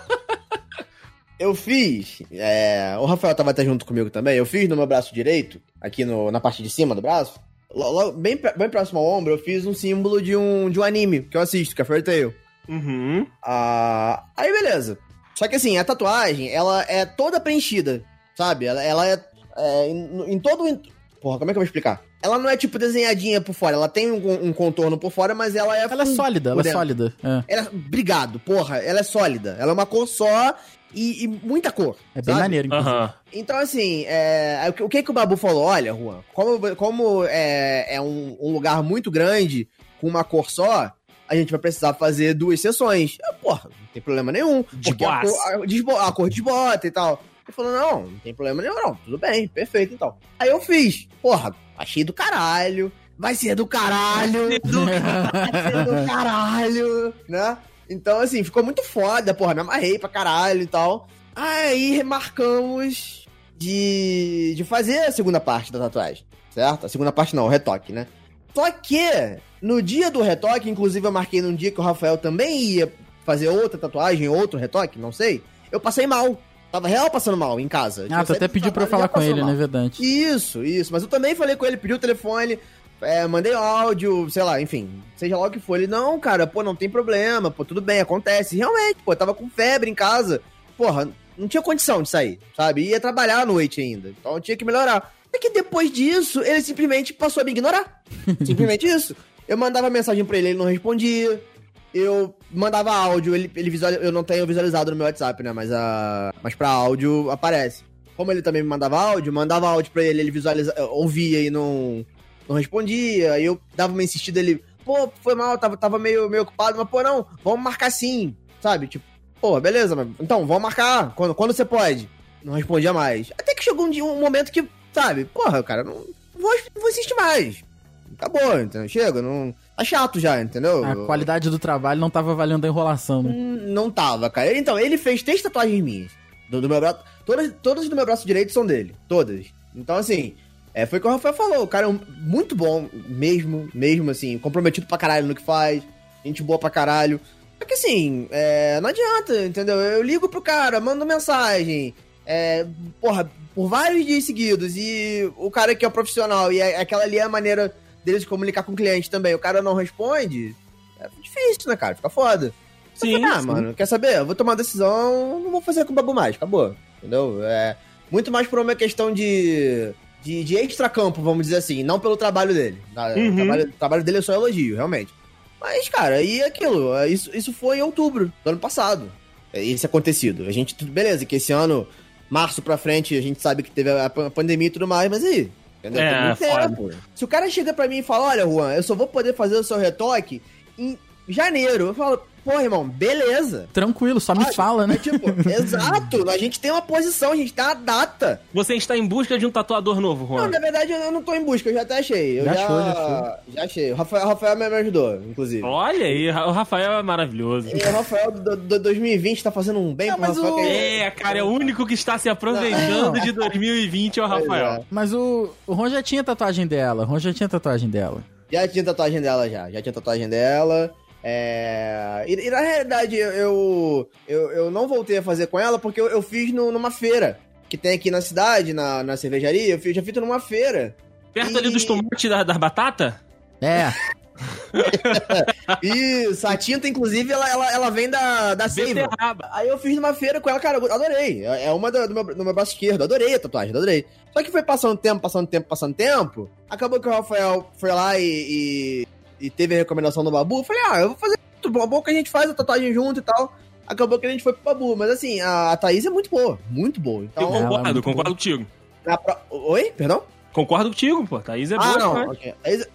eu fiz. é, o Rafael tava até junto comigo também. Eu fiz no meu braço direito, aqui no, na parte de cima do braço, lo- lo- bem, bem próximo ao ombro, eu fiz um símbolo de um, de um anime que eu assisto, que é Fairy Tail. Uhum. Ah, aí beleza. Só que assim, a tatuagem, ela é toda preenchida, sabe? Ela, ela é, é, em, em todo. o- Porra, como é que eu vou explicar? Ela não é tipo desenhadinha por fora, ela tem um, um contorno por fora, mas ela é. Ela é sólida, ela é sólida. É, Ela, obrigado, porra, ela é sólida. Ela é uma cor só e, e muita cor. é bem sabe? maneiro, inclusive. Então, assim, é, o que- o que que o Babu falou? Olha, Juan, como, como é, é um, um lugar muito grande, com uma cor só, a gente vai precisar fazer duas sessões. Eu, porra, não tem problema nenhum. Porque a cor, a, desbo- a cor desbota e tal. Ele falou, não, não tem problema nenhum, não. Tudo bem, perfeito, então. Aí eu fiz. Porra, achei do caralho. Vai ser do caralho. Vai ser do [LAUGHS] caralho, né? Então, assim, ficou muito foda, porra, me amarrei pra caralho e tal. Aí remarcamos de, de fazer a segunda parte da tatuagem, certo? A segunda parte não, o retoque, né? Só que, no dia do retoque, inclusive eu marquei num dia que o Rafael também ia fazer outra tatuagem, outro retoque, não sei. Eu passei mal. Tava real passando mal em casa. Ah, tu até pediu pra eu falar com ele, mal. né? Verdade. Isso, isso. Mas eu também falei com ele, pedi o telefone, é, mandei áudio, sei lá, enfim. Seja lá o que for. Ele, não, cara, pô, não tem problema, pô, tudo bem, acontece. Realmente, pô, eu tava com febre em casa. Porra, não tinha condição de sair, sabe? Ia trabalhar à noite ainda. Então eu tinha que melhorar. É que depois disso, ele simplesmente passou a me ignorar. [LAUGHS] simplesmente isso. Eu mandava mensagem pra ele, ele não respondia. Eu mandava áudio, ele, ele visualiza, eu não tenho visualizado no meu WhatsApp, né? Mas, a, mas pra áudio aparece. Como ele também me mandava áudio, mandava áudio pra ele, ele visualiza, ouvia e não, não respondia. Aí eu dava uma insistida, ele, pô, foi mal, tava, tava meio, meio ocupado, mas pô, não, vamos marcar sim, sabe? Tipo, pô, beleza, mas então, vamos marcar, quando, quando você pode? Não respondia mais. Até que chegou um, dia, um momento que, sabe, porra, cara, não, não vou, não vou insistir mais. Acabou, entendeu? Chega, não. Tá chato já, entendeu? A qualidade do trabalho não tava valendo a enrolação, né? Hum, Não tava, cara. Então, ele fez três tatuagens minhas. Do, do meu braço. Todas, todas do meu braço direito são dele. Todas. Então, assim, é, foi o que o Rafael falou. O cara é um- muito bom, mesmo, mesmo, assim, comprometido pra caralho no que faz. Gente boa pra caralho. Só que assim, é, não adianta, entendeu? Eu ligo pro cara, mando mensagem. É, porra, por vários dias seguidos. E o cara que é profissional, e é- aquela ali é a maneira dele se comunicar com o cliente também. O cara não responde. É difícil, né, cara? Fica foda. Sim, ah, sim. mano, quer saber? Eu vou tomar uma decisão, não vou fazer com o Babu mais, acabou. Entendeu? É muito mais por uma questão de, de, de extra-campo, vamos dizer assim, não pelo trabalho dele. Uhum. O, trabalho, o trabalho dele é só elogio, realmente. Mas, cara, e aquilo? é, Isso, isso foi em outubro do ano passado. É, Isso acontecido. A gente, tudo beleza, que esse ano, março pra frente, a gente sabe que teve a pan- pandemia e tudo mais, mas aí? Entendeu? É, Tem muito tempo. Se o cara chega pra mim e fala, olha, Juan, eu só vou poder fazer o seu retoque em janeiro. Eu falo, pô, irmão, beleza. Tranquilo, só me fala, né? É tipo, [LAUGHS] exato, a gente tem uma posição, a gente tem uma data. Você está em busca de um tatuador novo, Não, Juan. na verdade eu não tô em busca, eu já até achei. Eu Já já, achou, já já, achei. O Rafael, o Rafael me ajudou, inclusive. Olha aí, o Rafael é maravilhoso. E o Rafael do, do 2020 tá fazendo um bem Não, pro mas Rafael. o- que É, cara, é o único que está se aproveitando de 2020 é o Rafael. Mas o, o Ron já tinha tatuagem dela. O Ron já tinha tatuagem dela. Já tinha tatuagem dela já, já tinha tatuagem dela. É... E, e na realidade eu, eu, eu, não voltei a fazer com ela porque eu, eu fiz no- numa feira que tem aqui na cidade, na, na cervejaria. Eu fiz, já fiz numa feira. Perto ali dos tomates da, da batata? É, [LAUGHS] Isso, a tinta, inclusive, ela, ela, ela vem da, da Seiva. Aí eu fiz numa feira com ela, cara, eu adorei. É é uma do, do, meu, do meu braço esquerdo, adorei a tatuagem, adorei. Só que foi passando tempo, passando tempo, passando tempo. Acabou que o Rafael foi lá e, e e teve a recomendação do Babu, eu falei, ah, eu vou fazer tudo bom que a gente faz a tatuagem junto e tal. Acabou que a gente foi pro Babu, mas assim, a, a Thaís é muito boa, muito boa. Eu Então, é concordo, muito concordo boa. contigo. pro- Oi? Perdão? Concordo contigo, pô. Thaís é ah, boa não. demais. ok. Thaís-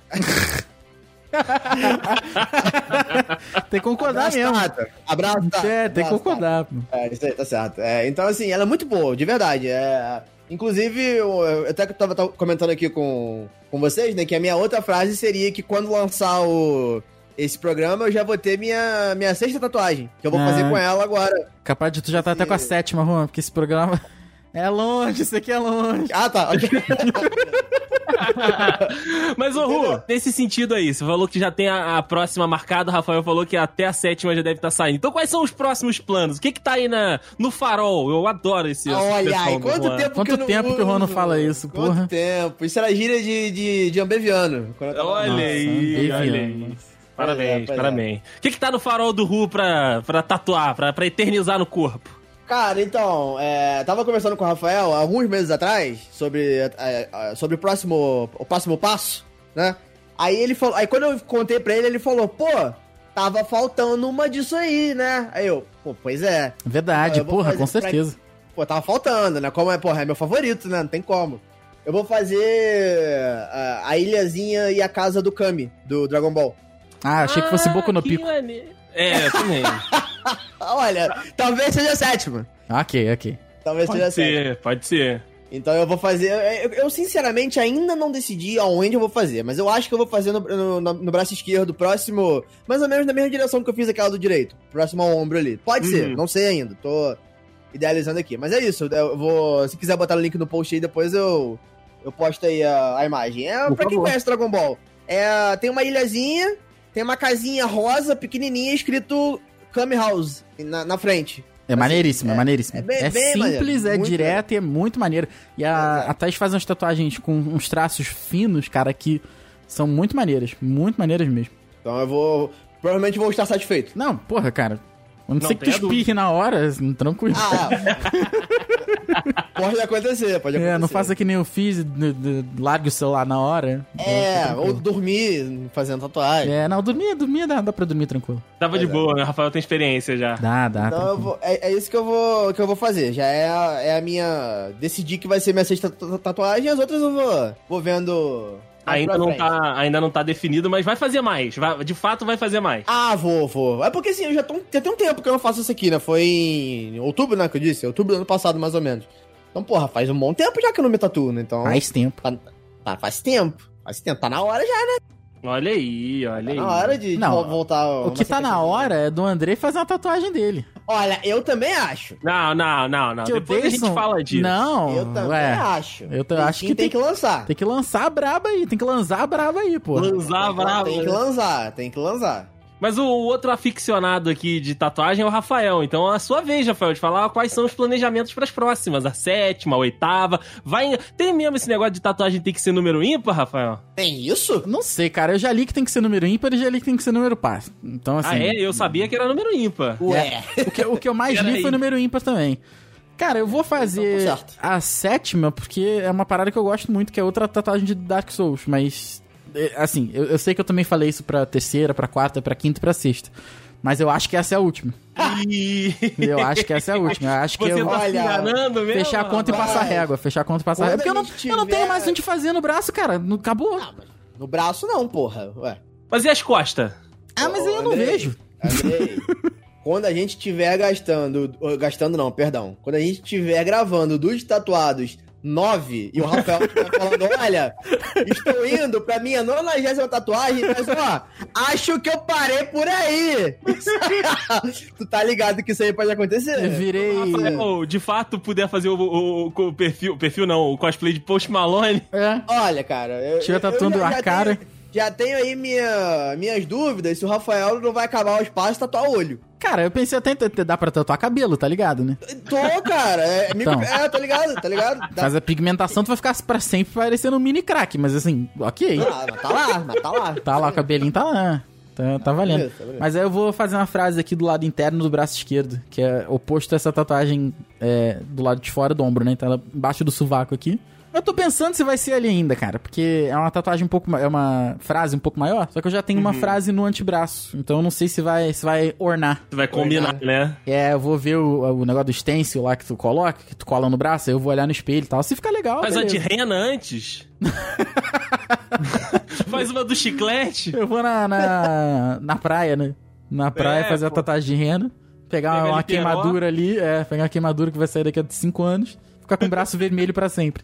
[LAUGHS] Tem que concordar Abraço, mesmo. Tata. Abraço, Tata. É, tem que Abraço, concordar. É, isso aí, tá certo. É, então, assim, ela é muito boa, de verdade. É, inclusive, eu, eu até que tava, tava comentando aqui com, com vocês, né, que a minha outra frase seria que quando lançar o, esse programa, eu já vou ter minha, minha sexta tatuagem, que eu vou Ah. fazer com ela agora. Capaz de tu já tá até com a sétima, Juan, porque esse programa [LAUGHS] é longe, isso aqui é longe. Ah, tá. ok. [LAUGHS] [LAUGHS] Mas, ô Ru, nesse sentido aí, você falou que já tem a, a próxima marcada, o Rafael falou que até a sétima já deve estar saindo. Então, quais são os próximos planos? O que que tá aí na, no farol? Eu adoro esse essa Olha aí, do quanto Juan. tempo Quanto que eu não tempo que o Juan não fala isso, Quanto porra? tempo? Isso era gíria de, de, de ambeviano. Tava- Olha Nossa, aí, olha aí. Parabéns, é, pois é. parabéns. O que que tá no farol do Ru pra, pra tatuar, pra, pra eternizar no corpo? Cara, então, é, tava conversando com o Rafael alguns meses atrás sobre, é, é, sobre o, próximo, o próximo passo, né? Aí ele falou, aí quando eu contei pra ele, ele falou, pô, tava faltando uma disso aí, né? Aí eu, pô, pois é. Verdade, porra, com pra- certeza. Pô, tava faltando, né? Como é, porra, é meu favorito, né? Não tem como. Eu vou fazer a, a ilhazinha e a casa do Kami, do Dragon Ball. Ah, achei que fosse Ah, Boku no que Pico. maneiro. É, eu também. [LAUGHS] [LAUGHS] Olha, talvez seja a sétima. Ok, ok. Talvez seja a pode sétima. ser, pode ser. Então eu vou fazer. Eu, eu, sinceramente ainda não decidi aonde eu vou fazer, mas eu acho que eu vou fazer no, no, no- braço esquerdo, próximo. Mais ou menos na mesma direção que eu fiz aquela do direito. Próximo ao ombro ali. Pode ser, Uhum. não sei ainda. Tô idealizando aqui. Mas é isso. Eu vou. Se quiser botar o link no post aí, depois eu. Eu posto aí a, a imagem. É, Por pra quem conhece Dragon Ball, é, tem uma ilhazinha, tem uma casinha rosa, pequenininha, escrito Kami House na, na frente. É maneiríssimo, é, maneiríssimo. é bem- é bem simples, maneiro, é direto e é muito maneiro. E a, a Thaís faz umas tatuagens com uns traços finos, cara, que são muito maneiras. Muito maneiras mesmo. Então eu vou. Provavelmente vou estar satisfeito. Não, porra, cara. A não, Não ser que tu espirre na hora, tranquilo. Ah, [LAUGHS] pode acontecer, pode acontecer. é, não faça que nem eu fiz, largue o celular na hora. É, ou dormir fazendo tatuagem. É, não, dormir, dormir, dá, dá pra dormir tranquilo. Tava de boa, né? O Rafael tem experiência já. Dá, dá. Então vou, é, é isso que eu vou, que eu vou fazer. Já é a, é a minha. Decidi que vai ser minha sexta tatu- tatuagem, as outras eu vou, vou vendo. Ainda não, tá, ainda não tá definido, mas vai fazer mais. Vai- de fato, vai fazer mais. Ah, vou, vou. É porque assim, eu já, tô, já tem um tempo que eu não faço isso aqui, né? Foi em outubro, né? Que eu disse? Outubro do ano passado, mais ou menos. Então, porra, faz um bom tempo já que eu não me tatuo, né? Então. Mais tempo. Tá, faz tempo. Faz tempo. Tá na hora já, Olha aí, olha tá aí. na hora de, de Não, vol- voltar. O que tá na hora é do André fazer uma tatuagem dele. Olha, eu também acho. Não, não, não, não. Que Depois a gente fala disso. Não, Eu também ué. acho. eu Tem acho que tem tem- que lançar. Tem que lançar a braba aí, tem que lançar a braba aí, pô. Lançar bravo. Tem que lançar, tem que lançar. Mas o outro aficionado aqui de tatuagem é o Rafael. Então é a sua vez, Rafael, de falar quais são os planejamentos pras próximas. A sétima, a oitava. Vai. Tem mesmo esse negócio de tatuagem tem que ser número ímpar, Rafael? Tem isso? Não sei, cara. Eu já li que tem que ser número ímpar e já li que tem que ser número par. Então, assim. ah, é? Eu sabia que era número ímpar. Ué. [LAUGHS] O que, o que eu mais li foi número ímpar também. Cara, eu vou fazer Então tá certo. a sétima, porque é uma parada que eu gosto muito, que é outra tatuagem de Dark Souls, mas. É, Assim, eu, eu sei que eu também falei isso pra terceira, pra quarta, pra quinta e pra sexta. Mas eu acho que essa é a última. Eu acho que essa é a última. Eu acho que Você eu tá olha, mesmo? fechar a conta e passar régua. Fechar a conta e passar Quando régua. Porque eu não, gente eu não tenho tiver- mais onde fazer no braço, cara. Não, acabou. No braço não, porra. Ué. Mas e as costas? Ah, mas aí eu não Andrei, vejo. Andrei, [LAUGHS] quando a gente tiver gastando. Gastando não, perdão. Quando a gente tiver gravando dos tatuados 9 e o Rafael estiver falando: olha, estou indo pra minha 90 tatuagem, mas ó, acho que eu parei por aí. [LAUGHS] tu tá ligado que isso aí pode acontecer? Eu virei. Rafael, de fato, puder fazer o, o- o- perfil, perfil não, o cosplay de Post Malone. É. Olha, cara. Eu, Tira tatuando eu já- a já cara. Tenho, já tenho aí minha, minhas dúvidas se o Rafael não vai acabar o espaço e tatuar o olho. Cara, eu pensei até em t- dá pra tatuar cabelo, tá ligado, né? Tô, cara. É, micro- Então. é tá ligado? Tá ligado? Dá- [LAUGHS] Faz a pigmentação, tu vai ficar pra sempre parecendo um mini crack, mas assim, ok. Ah, mas tá lá, mas tá lá. Tá lá, o cabelinho tá lá. Tá, tá valendo. beleza, tá beleza. Mas aí eu vou fazer uma frase aqui do lado interno do braço esquerdo, que é oposto a essa tatuagem é, do lado de fora do ombro, né? Então ela embaixo do sovaco aqui. Eu tô pensando se vai ser ali ainda, cara, porque é uma tatuagem um pouco é uma frase um pouco maior, só que eu já tenho uma frase no antebraço, então eu não sei se vai se vai ornar. Tu vai combinar, né? É, eu vou ver o, o negócio do stencil lá que tu coloca, que tu cola no braço, aí eu vou olhar no espelho e tal. Se ficar legal, Faz uma de rena antes. [LAUGHS] Faz uma do chiclete. Eu vou na, na, na praia, né? Na praia É, fazer a pô. tatuagem de rena, pegar Pega uma peró. queimadura ali, é, pegar uma queimadura que vai sair daqui a 5 anos, ficar com o braço [LAUGHS] vermelho pra sempre.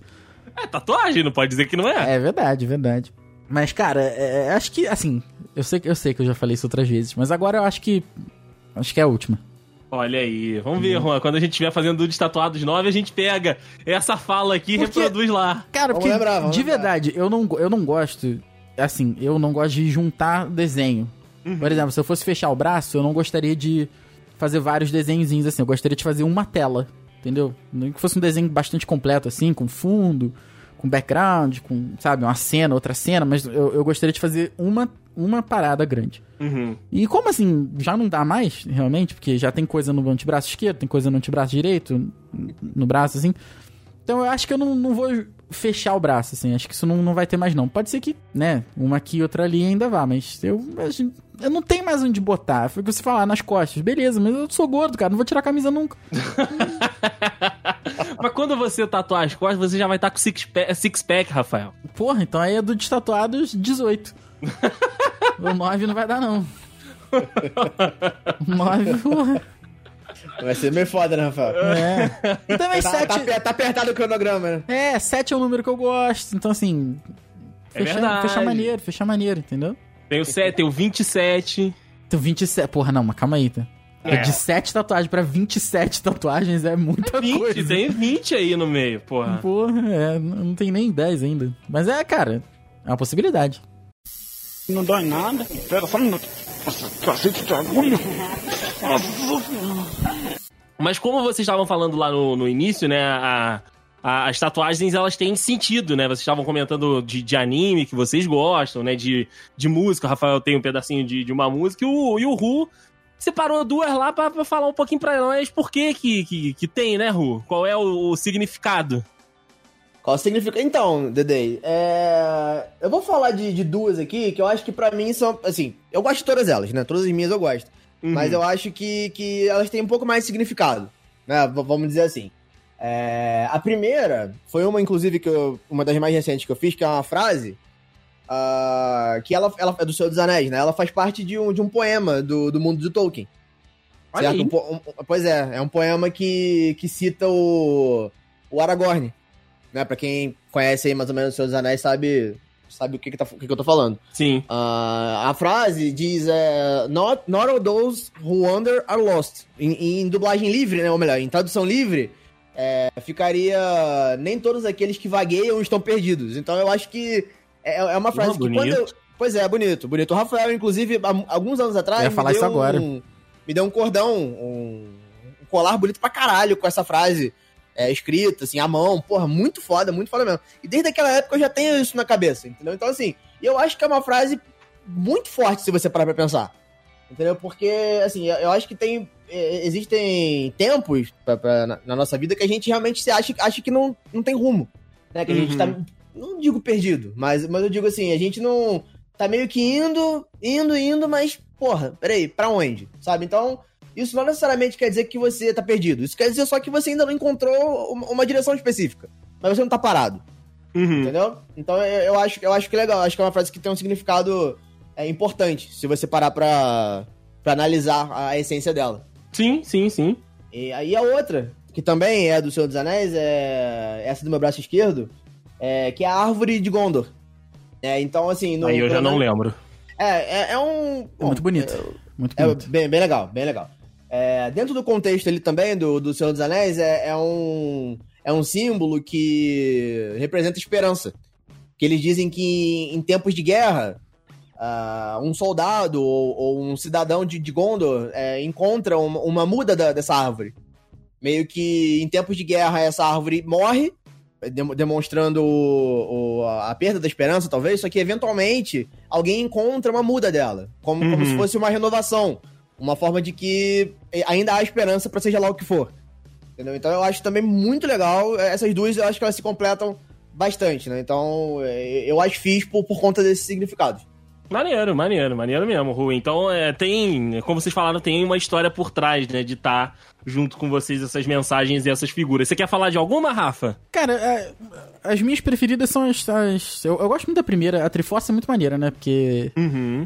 É tatuagem, não pode dizer que não é. É verdade, verdade. Mas, cara, é, acho que, assim, eu sei, que- eu sei que eu já falei isso outras vezes, mas agora eu acho que. Acho que é a última. Olha aí, vamos ver, Juan. Quando a gente estiver fazendo dudes tatuados 9, a gente pega essa fala aqui e reproduz lá. Cara, Vamos porque lembrar, vamos de lembrar. verdade, eu não, eu não gosto. Assim, eu não gosto de juntar desenho. Uhum. Por exemplo, se eu fosse fechar o braço, eu não gostaria de fazer vários desenhozinhos assim. Eu gostaria de fazer uma tela, entendeu? Nem que fosse um desenho bastante completo, assim, com fundo, com background, com, sabe, uma cena, outra cena, mas eu, eu gostaria de fazer uma, uma parada grande. Uhum. E como assim, já não dá mais, realmente, porque já tem coisa no antebraço esquerdo, tem coisa no antebraço direito, no braço, assim. Então eu acho que eu não, não vou fechar o braço, assim, acho que isso não, não vai ter mais, não. Pode ser que, né, uma aqui e outra ali ainda vá, mas eu, eu não tenho mais onde botar. Foi o que você falar, nas costas, beleza, mas eu sou gordo, cara, não vou tirar a camisa nunca. [LAUGHS] Mas quando você tatuar as costas, você já vai estar com six pack, six pack, Rafael. Porra, então aí é do destatuados 18. [LAUGHS] o 9 não vai dar, não. [LAUGHS] O 9, porra. Vai ser meio foda, né, Rafael? É. E também [LAUGHS] Tá, 7. tá tá apertado o cronograma, né? É, 7 é um número que eu gosto. Então, assim. É fechar, verdade. fechar maneiro, fechar maneiro, entendeu? Tem o 7, tem o 27. Então, 27. Porra, não, mas calma aí, tá? É. De 7 tatuagens pra 27 tatuagens é muita 20, coisa. tem 20 aí no meio, porra. Porra, é, não tem nem 10 ainda. Mas é, cara, é uma possibilidade. Não dói nada. Pera só um minuto. Nossa, cacete de agulha. Mas como vocês estavam falando lá no, no início, né, a- a- as tatuagens elas têm sentido, né? Vocês estavam comentando de, de anime que vocês gostam, né? De, de música. O Rafael tem um pedacinho de, de uma música e o, e o Ru separou duas lá pra falar um pouquinho pra nós por que que, que, que tem, né, Ru? Qual é o, o significado? Qual significa? Então, Dedei, é... eu vou falar de, de duas aqui que eu acho que pra mim são. Assim, eu gosto de todas elas, né? Todas as minhas eu gosto. Uhum. Mas eu acho que, que elas têm um pouco mais de significado, né? V- vamos dizer assim. É, A primeira foi uma, inclusive, que eu- uma das mais recentes que eu fiz, que é uma frase. ah, que ela, ela é do Senhor dos Anéis, né? Ela faz parte de um, de um poema do, do mundo de Tolkien. Olha certo? Um um- pois é, é um poema que, que cita o, o Aragorn. Né? Pra quem conhece aí mais ou menos o Senhor dos Anéis, sabe, sabe o que, que, tá, o que, que eu tô falando. Sim. Ah, a frase diz: é, not, not all those who wander are lost. Em, em dublagem livre, né? Ou melhor, em tradução livre, é, ficaria: nem todos aqueles que vagueiam estão perdidos. Então eu acho que é, é uma frase Porra, que quando eu. Pois é, bonito, bonito. O Rafael, inclusive, há alguns anos atrás. Eu ia me falar isso agora. um- me deu um cordão, um, um colar bonito pra caralho com essa frase é, escrita, assim, à mão. Porra, muito foda, muito foda mesmo. E desde aquela época eu já tenho isso na cabeça, entendeu? Então, assim, eu acho que é uma frase muito forte se você parar pra pensar. Entendeu? Porque, assim, eu acho que tem. é, Existem tempos pra- pra- na, na nossa vida que a gente realmente se acha, acha que não, não tem rumo. Né? Que a gente Uhum. tá. Não digo perdido, mas, mas eu digo assim, a gente não. Tá meio que indo, indo, indo, mas, porra, peraí, pra onde? Sabe? Então, isso não necessariamente quer dizer que você tá perdido. Isso quer dizer só que você ainda não encontrou uma, direção específica. Mas você não tá parado. Uhum. Entendeu? Então eu, eu acho, eu acho que é legal. Acho que é uma frase que tem um significado é, importante, se você parar pra, pra analisar a essência dela. Sim, sim, sim. E aí a outra, que também é do Senhor dos Anéis, é essa do meu braço esquerdo, é, que é a árvore de Gondor. É, então, assim. No, Aí eu já não lembro. É, é, é um. É muito bonito. Muito É bonito. bem, bem legal, bem legal. É, dentro do contexto ali também do, do Senhor dos Anéis, é, é um, é um símbolo que representa esperança. Que eles dizem que em tempos de guerra, ah, um soldado ou, ou um cidadão de, de Gondor é, encontra uma, uma muda da- dessa árvore. Meio que em tempos de guerra essa árvore morre, dem- demonstrando o- o- a perda da esperança, talvez, só que eventualmente alguém encontra uma muda dela. Como, como Uhum. se fosse uma renovação. Uma forma de que ainda há esperança pra seja lá o que for. Entendeu? Então eu acho também muito legal. Essas duas eu acho que elas se completam bastante, né? Então, é, eu as fiz por, por conta desses significados. Maneiro, maneiro, maneiro mesmo, Rui. Então, é, tem, como vocês falaram, tem uma história por trás, né, de estar junto com vocês essas mensagens e essas figuras. Você quer falar de alguma, Rafa? Cara, é, as minhas preferidas são as. as- eu, eu gosto muito da primeira, a Triforce é muito maneira, né? Porque.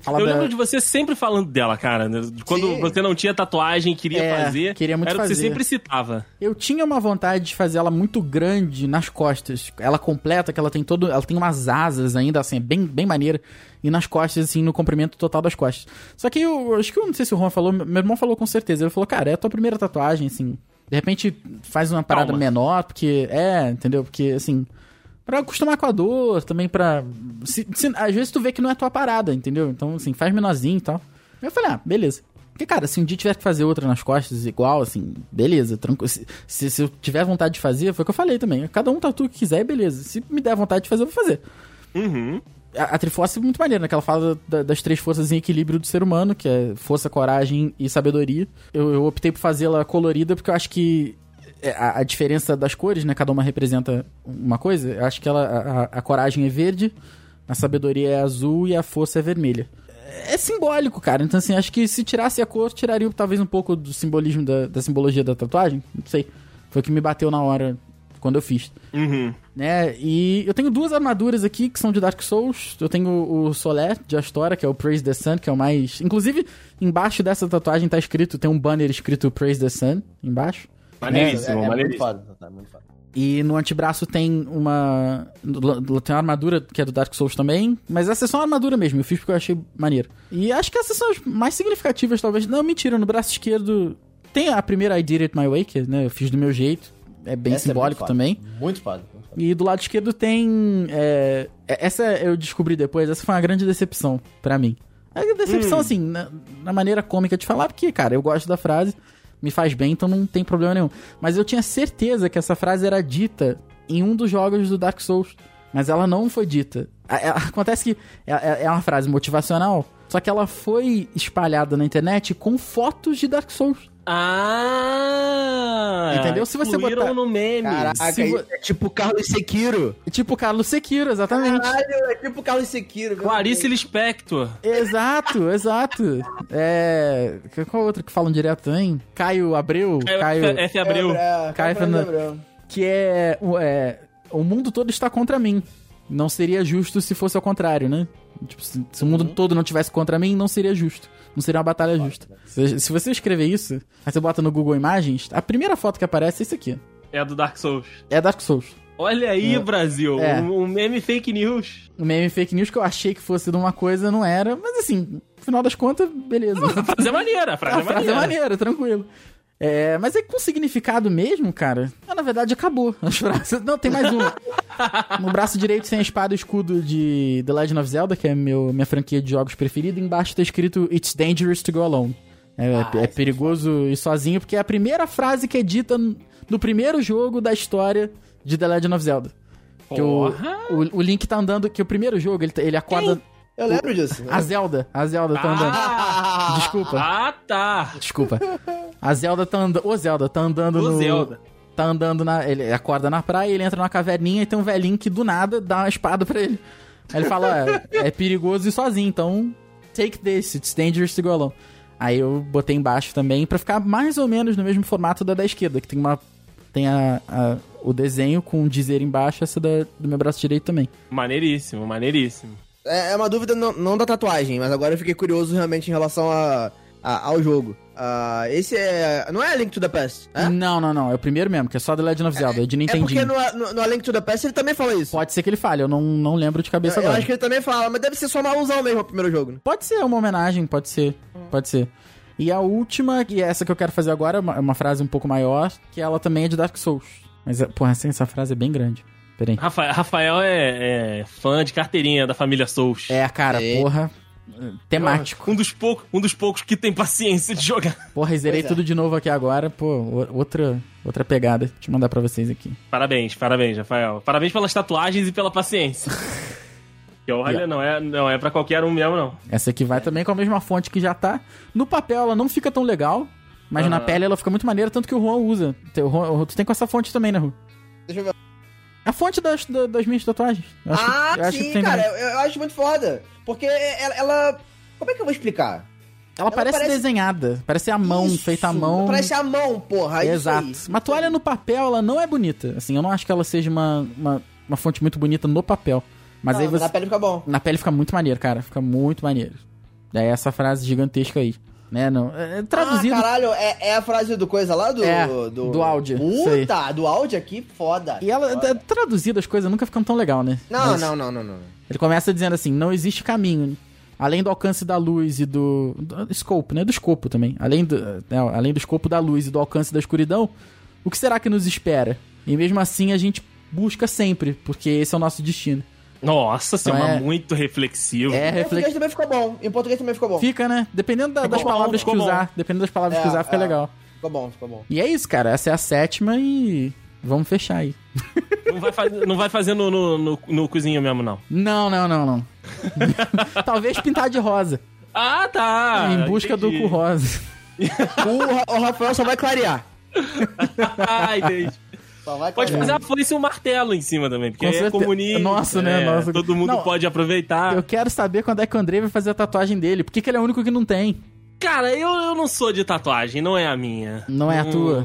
Fala Eu da- lembro de você sempre falando dela, cara. né? Quando Sim. você não tinha tatuagem, queria É, fazer. queria muito era o que você fazer. sempre citava. Eu tinha uma vontade de fazer ela muito grande nas costas. Ela completa, que ela tem todo. Ela tem umas asas ainda, assim, bem, bem maneira. E nas costas, assim, no comprimento total das costas. Só que eu acho que eu não sei se o Juan falou, meu irmão falou com certeza. Ele falou, cara, é a tua primeira tatuagem, assim. De repente faz uma parada Calma. menor, porque. É, entendeu? Porque, assim. Pra acostumar com a dor, também pra. se- se- às vezes tu vê que não é tua parada, entendeu? Então, assim, faz menorzinho e tal. Eu falei, ah, beleza. Porque, cara, se um dia tiver que fazer outra nas costas igual, assim, beleza, tranquilo. Se, se, se eu tiver vontade de fazer, foi o que eu falei também. Cada um tatua o que quiser, beleza. Se me der vontade de fazer, eu vou fazer. Uhum. A, a Triforce é muito maneira, né? Que ela fala da- das três forças em equilíbrio do ser humano, que é força, coragem e sabedoria. Eu, eu optei por fazê-la colorida porque eu acho que a, a diferença das cores, né? Cada uma representa uma coisa. Eu acho que ela, a, a- coragem é verde, a sabedoria é azul e a força é vermelha. É simbólico, cara. Então, assim, acho que se tirasse a cor, tiraria talvez um pouco do simbolismo da, da simbologia da tatuagem. Não sei. Foi o que me bateu na hora quando eu fiz Uhum. né? E eu tenho duas armaduras aqui que são de Dark Souls. Eu tenho o Soler de Astora, que é o Praise the Sun, que é o mais. Inclusive, embaixo dessa tatuagem tá escrito, tem um banner escrito Praise the Sun embaixo. Maneiríssimo, é, é muito maneiríssimo. foda, tá, muito foda. E no antebraço tem uma. Tem uma armadura que é do Dark Souls também. Mas essa é só uma armadura mesmo. Eu fiz porque eu achei maneiro. E acho que essas são as mais significativas, talvez. Não, mentira, no braço esquerdo. Tem a primeira I Did It My Way, que né, eu fiz do meu jeito. É bem Essa é simbólico muito foda. também. Muito foda. muito foda. E do lado esquerdo tem. é, essa eu descobri depois, essa foi uma grande decepção pra mim. É decepção, assim, na, na maneira cômica de falar, porque, cara, eu gosto da frase, me faz bem, então não tem problema nenhum. Mas eu tinha certeza que essa frase era dita em um dos jogos do Dark Souls. Mas ela não foi dita. A- [LAUGHS] Acontece que é, é- é uma frase motivacional, só que ela foi espalhada na internet com fotos de Dark Souls. Ah! Entendeu? Se você botar- no meme. Caraca, Se é tipo Carlos Sekiro. Tipo Carlos Sekiro, exatamente. Caralho, é tipo Carlos Sekiro. Clarice. Lispector. Exato, [LAUGHS] exato. É. Qual outro que falam direto também? Caio Abreu. Caio. F, F Abreu. É, Caio Fernando Abreu. Que é, o- é. O mundo todo está contra mim. Não seria justo se fosse ao contrário, né? Tipo, se, se o mundo todo não tivesse contra mim, não seria justo. Não seria uma batalha justa. Se, se você escrever isso, aí você bota no Google Imagens, a primeira foto que aparece é isso aqui. É a do Dark Souls. É Dark Souls. Olha aí, Brasil. É. Um, um meme fake news. O meme fake news que eu achei que fosse de uma coisa, não era. Mas assim, no final das contas, beleza. A frase é maneira, a frase, A é, frase é maneira. maneira, tranquilo. É, mas é com significado mesmo, cara. Ah, na verdade, acabou. [LAUGHS] As frases. Não, tem mais uma. No braço direito tem a espada e escudo de The Legend of Zelda, que é meu, minha franquia de jogos preferida. Embaixo tá escrito It's dangerous to go alone. É, Ah, é- é perigoso ir sozinho, porque é a primeira frase que é dita no primeiro jogo da história de The Legend of Zelda. Que o, o, o Link tá andando, que o primeiro jogo, ele, ele acorda. Eu lembro disso. A Zelda, a Zelda tá andando. Ah, Desculpa. Ah, tá. Desculpa. A Zelda tá andando. Ô, Zelda, tá andando O no. Zelda. Tá andando na. Ele acorda na praia, ele entra numa caverninha e tem um velhinho que do nada dá uma espada pra ele. Aí ele fala: "Ah, é perigoso ir sozinho, então. Take this, it's dangerous to go alone. Aí eu botei embaixo também pra ficar mais ou menos no mesmo formato da da esquerda, que tem uma. Tem a, a- o desenho com o dizer embaixo, essa da, do meu braço direito também. Maneiríssimo, maneiríssimo. É é uma dúvida não, não da tatuagem, mas agora eu fiquei curioso realmente em relação a, a- ao jogo. Ah, esse é. Não é A Link to the Past, é? Não, não, não. É o primeiro mesmo, que é só The Legend of Zelda, é de É Nintendinho. porque no, no, no A Link to the Past ele também fala isso. Pode ser que ele fale, eu não, não lembro de cabeça Eu, eu agora. acho que ele também fala, mas deve ser só uma alusão mesmo ao primeiro jogo. né? Pode ser uma homenagem, pode ser. Pode ser. E a última, e essa que eu quero fazer agora, é uma, é uma frase um pouco maior, que ela também é de Dark Souls. Mas, é- porra, assim, essa frase é bem grande. Peraí. Rafael, Rafael é, é fã de carteirinha da família Souls. É, cara, É. porra. Temático. Um dos, poucos, um dos poucos que tem paciência de jogar. Porra, zerei é. tudo de novo aqui agora. Pô, outra, outra pegada. Deixa eu mandar pra vocês aqui. Parabéns, parabéns, Rafael. Parabéns pelas tatuagens e pela paciência. [LAUGHS] Que olha, Yeah. não, é, não é pra qualquer um mesmo, não. Essa aqui vai também com a mesma fonte que já tá. No papel ela não fica tão legal, mas na Aham. pele ela fica muito maneira, tanto que o Juan usa. O Juan- Tu tem com essa fonte também, né, Ru? Deixa eu ver. A fonte das, da- das minhas tatuagens. Eu acho ah, eu acho que sim, tem cara, eu, eu acho muito foda. Porque ela, ela- Como é que eu vou explicar? Ela, ela parece, parece- desenhada. Parece a mão, Isso, feita à mão. Parece a mão, porra. isso Exato. aí. Mas tu olha no papel, ela não é bonita. Assim, eu não acho que ela seja uma, uma, uma fonte muito bonita no papel. Mas Não, aí você. Na pele fica bom. Na pele fica muito maneiro, cara. Fica muito maneiro. Daí essa frase gigantesca aí. Né? Não, é, traduzido. Ah, caralho, é, é a frase do coisa lá do... É, do, do áudio. Puta, do áudio aqui, foda. e ela, Foda. traduzido as coisas nunca ficam tão legal, né? Não, Mas não, não, não, não. Ele começa dizendo assim: não existe caminho. Além do alcance da luz e do, do escopo, né? Do escopo também. Além do, né, além do escopo da luz e do alcance da escuridão, o que será que nos espera? E mesmo assim a gente busca sempre, porque esse é o nosso destino. Nossa, você é Não uma é- muito reflexivo. É Em português também ficou bom. Em português também ficou bom. Fica, né? Dependendo da- Ficou das bom, palavras que ficou bom. usar. Dependendo das palavras que É, usar, fica é. legal. Ficou bom, ficou bom. E é isso, cara. Essa é a sétima e vamos fechar aí. Não, vai fazer, não vai fazer no, no, no, no cozinho mesmo, não. Não, não, não, não. [LAUGHS] Talvez pintar de rosa. Ah, tá. em busca entendi. do cu rosa. [LAUGHS] O, Ra- o Rafael só vai clarear. [LAUGHS] Ah, entendi. Pode fazer a foice e um martelo em cima também, porque Com aí é comunista. Nossa, né? é, Nossa. Todo mundo Não, pode aproveitar. Eu quero saber quando é que o Andrei vai fazer a tatuagem dele. Por que, que ele é o único que não tem? Cara, eu, eu não sou de tatuagem, não é a minha. Não é a tua?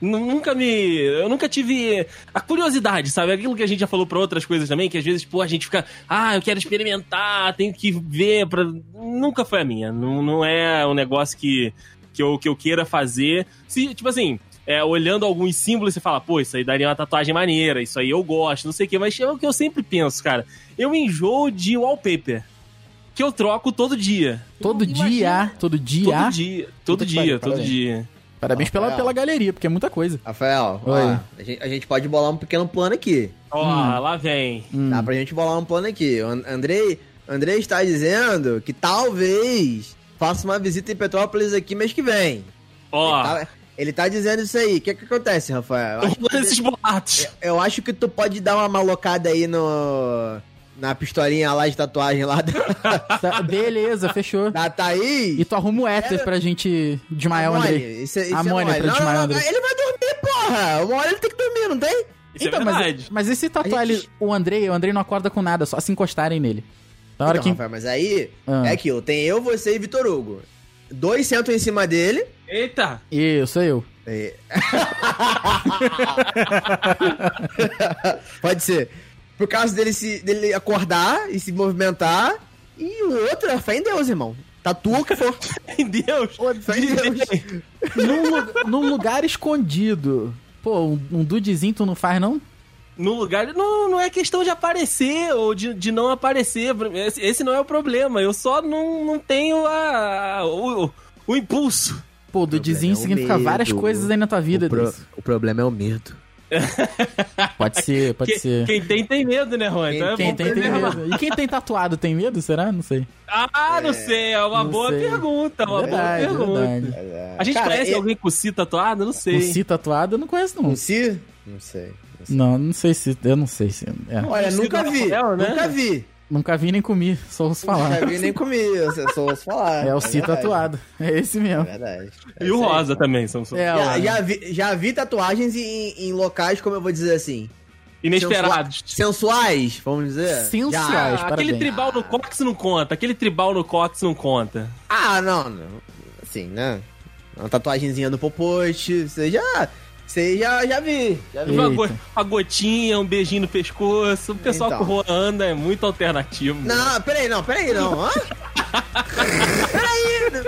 Nu- Nunca me. Eu nunca tive a curiosidade, sabe? Aquilo que a gente já falou pra outras coisas também, que às vezes, pô, a gente fica, ah, eu quero experimentar, tenho que ver. Pra... Nunca foi a minha. Não, não é um negócio que, que, eu, que eu queira fazer. Se, tipo assim, é, olhando alguns símbolos, você fala, pô, isso aí daria uma tatuagem maneira, isso aí eu gosto, não sei o quê. Mas é o que eu sempre penso, cara. Eu enjoo de wallpaper. Que eu troco todo dia. Todo Imagina- dia, todo dia. Todo dia, todo Puta dia, todo parabéns. dia. Parabéns pela, Rafael. pela galeria, porque é muita coisa. Rafael, ó, a, gente, a gente pode bolar um pequeno plano aqui. Ó, Hum. lá vem. Dá pra gente bolar um plano aqui. O An- Andrei, Andrei está dizendo que talvez faça uma visita em Petrópolis aqui mês que vem. Ó, Ele, tá, ele tá dizendo isso aí. O que que acontece, Rafael? Eu acho, que, esses boatos. eu acho que tu pode dar uma malocada aí no... Na pistolinha lá de tatuagem lá da, [LAUGHS] Tá, beleza, fechou. da Thaís. E tu arruma o éter pra gente desmaiar o Andrei. Amônia, Isso, é- é pra Não, desmaiar o não, Andrei. Ele vai dormir, porra! Uma hora ele tem que dormir, não tem? Isso Então, é mas, mas e se tatuar A gente- ele, o Andrei, o Andrei não acorda com nada, só se encostarem nele. Na hora Então, que. Rafael, mas aí Ah. é aquilo. Tem eu, você e Vitor Hugo. Dois sentam em cima dele. Eita! Isso, eu. É. [LAUGHS] Pode ser. Por causa dele, se, dele acordar e se movimentar. E o outro é fé em Deus, irmão. Tatua o que for. Meu Deus! [LAUGHS] Fé em Deus. num, num lugar escondido. Pô, um, um dudezinho tu não faz, não? No lugar. Não, não é questão de aparecer ou de, de não aparecer. Esse, esse não é o problema. Eu só não, não tenho a, a- o, o impulso. Pô, dudezinho é significa várias medo. coisas aí na tua vida. o, pro- o problema é o medo. [LAUGHS] Pode ser, pode Que- ser. Quem tem, tem medo, né, Juan? Quem Então é Quem bom tem, tem medo. E quem tem tatuado tem medo? Será? Não sei. Ah, não sei. É uma boa sei. pergunta. Uma verdade, boa pergunta. verdade. A gente Cara, conhece e- alguém com si tatuado? Não sei. O si tatuado eu não conheço, não. Um si? Não sei. Não sei. Não, não sei se. Eu não sei se. é. Olha, nunca do vi. Rafael, né? Nunca vi. Nunca vi nem comi, só ouço falar. Nunca vi nem comi. Eu só ouço falar. É o si verdade. tatuado. É esse É mesmo. verdade. E o aí. Rosa também. São, são É, Já, ó, já vi, já vi tatuagens em, em locais, como eu vou dizer assim, inesperados. sensuais, vamos dizer. Sensuais. Ah, aquele tribal no Cox não conta. Aquele tribal no Cox não conta. Ah, não, não. Assim, né? Uma tatuagenzinha do Popote, você já... Você já, já vi. Já vi. Uma, uma gotinha, um beijinho no pescoço. O pessoal Então. que o Juan anda é muito alternativo. Não, peraí, não, peraí, não. Hã? [LAUGHS] peraí,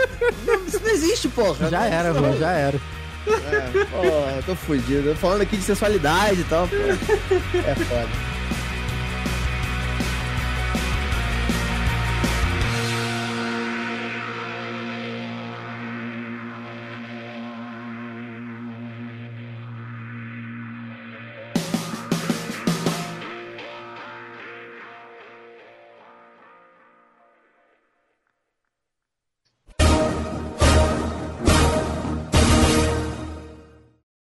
não, isso não existe, porra. Já era, não- já era. É, porra, tô fudido. Falando aqui de sensualidade e tal, pô. É foda.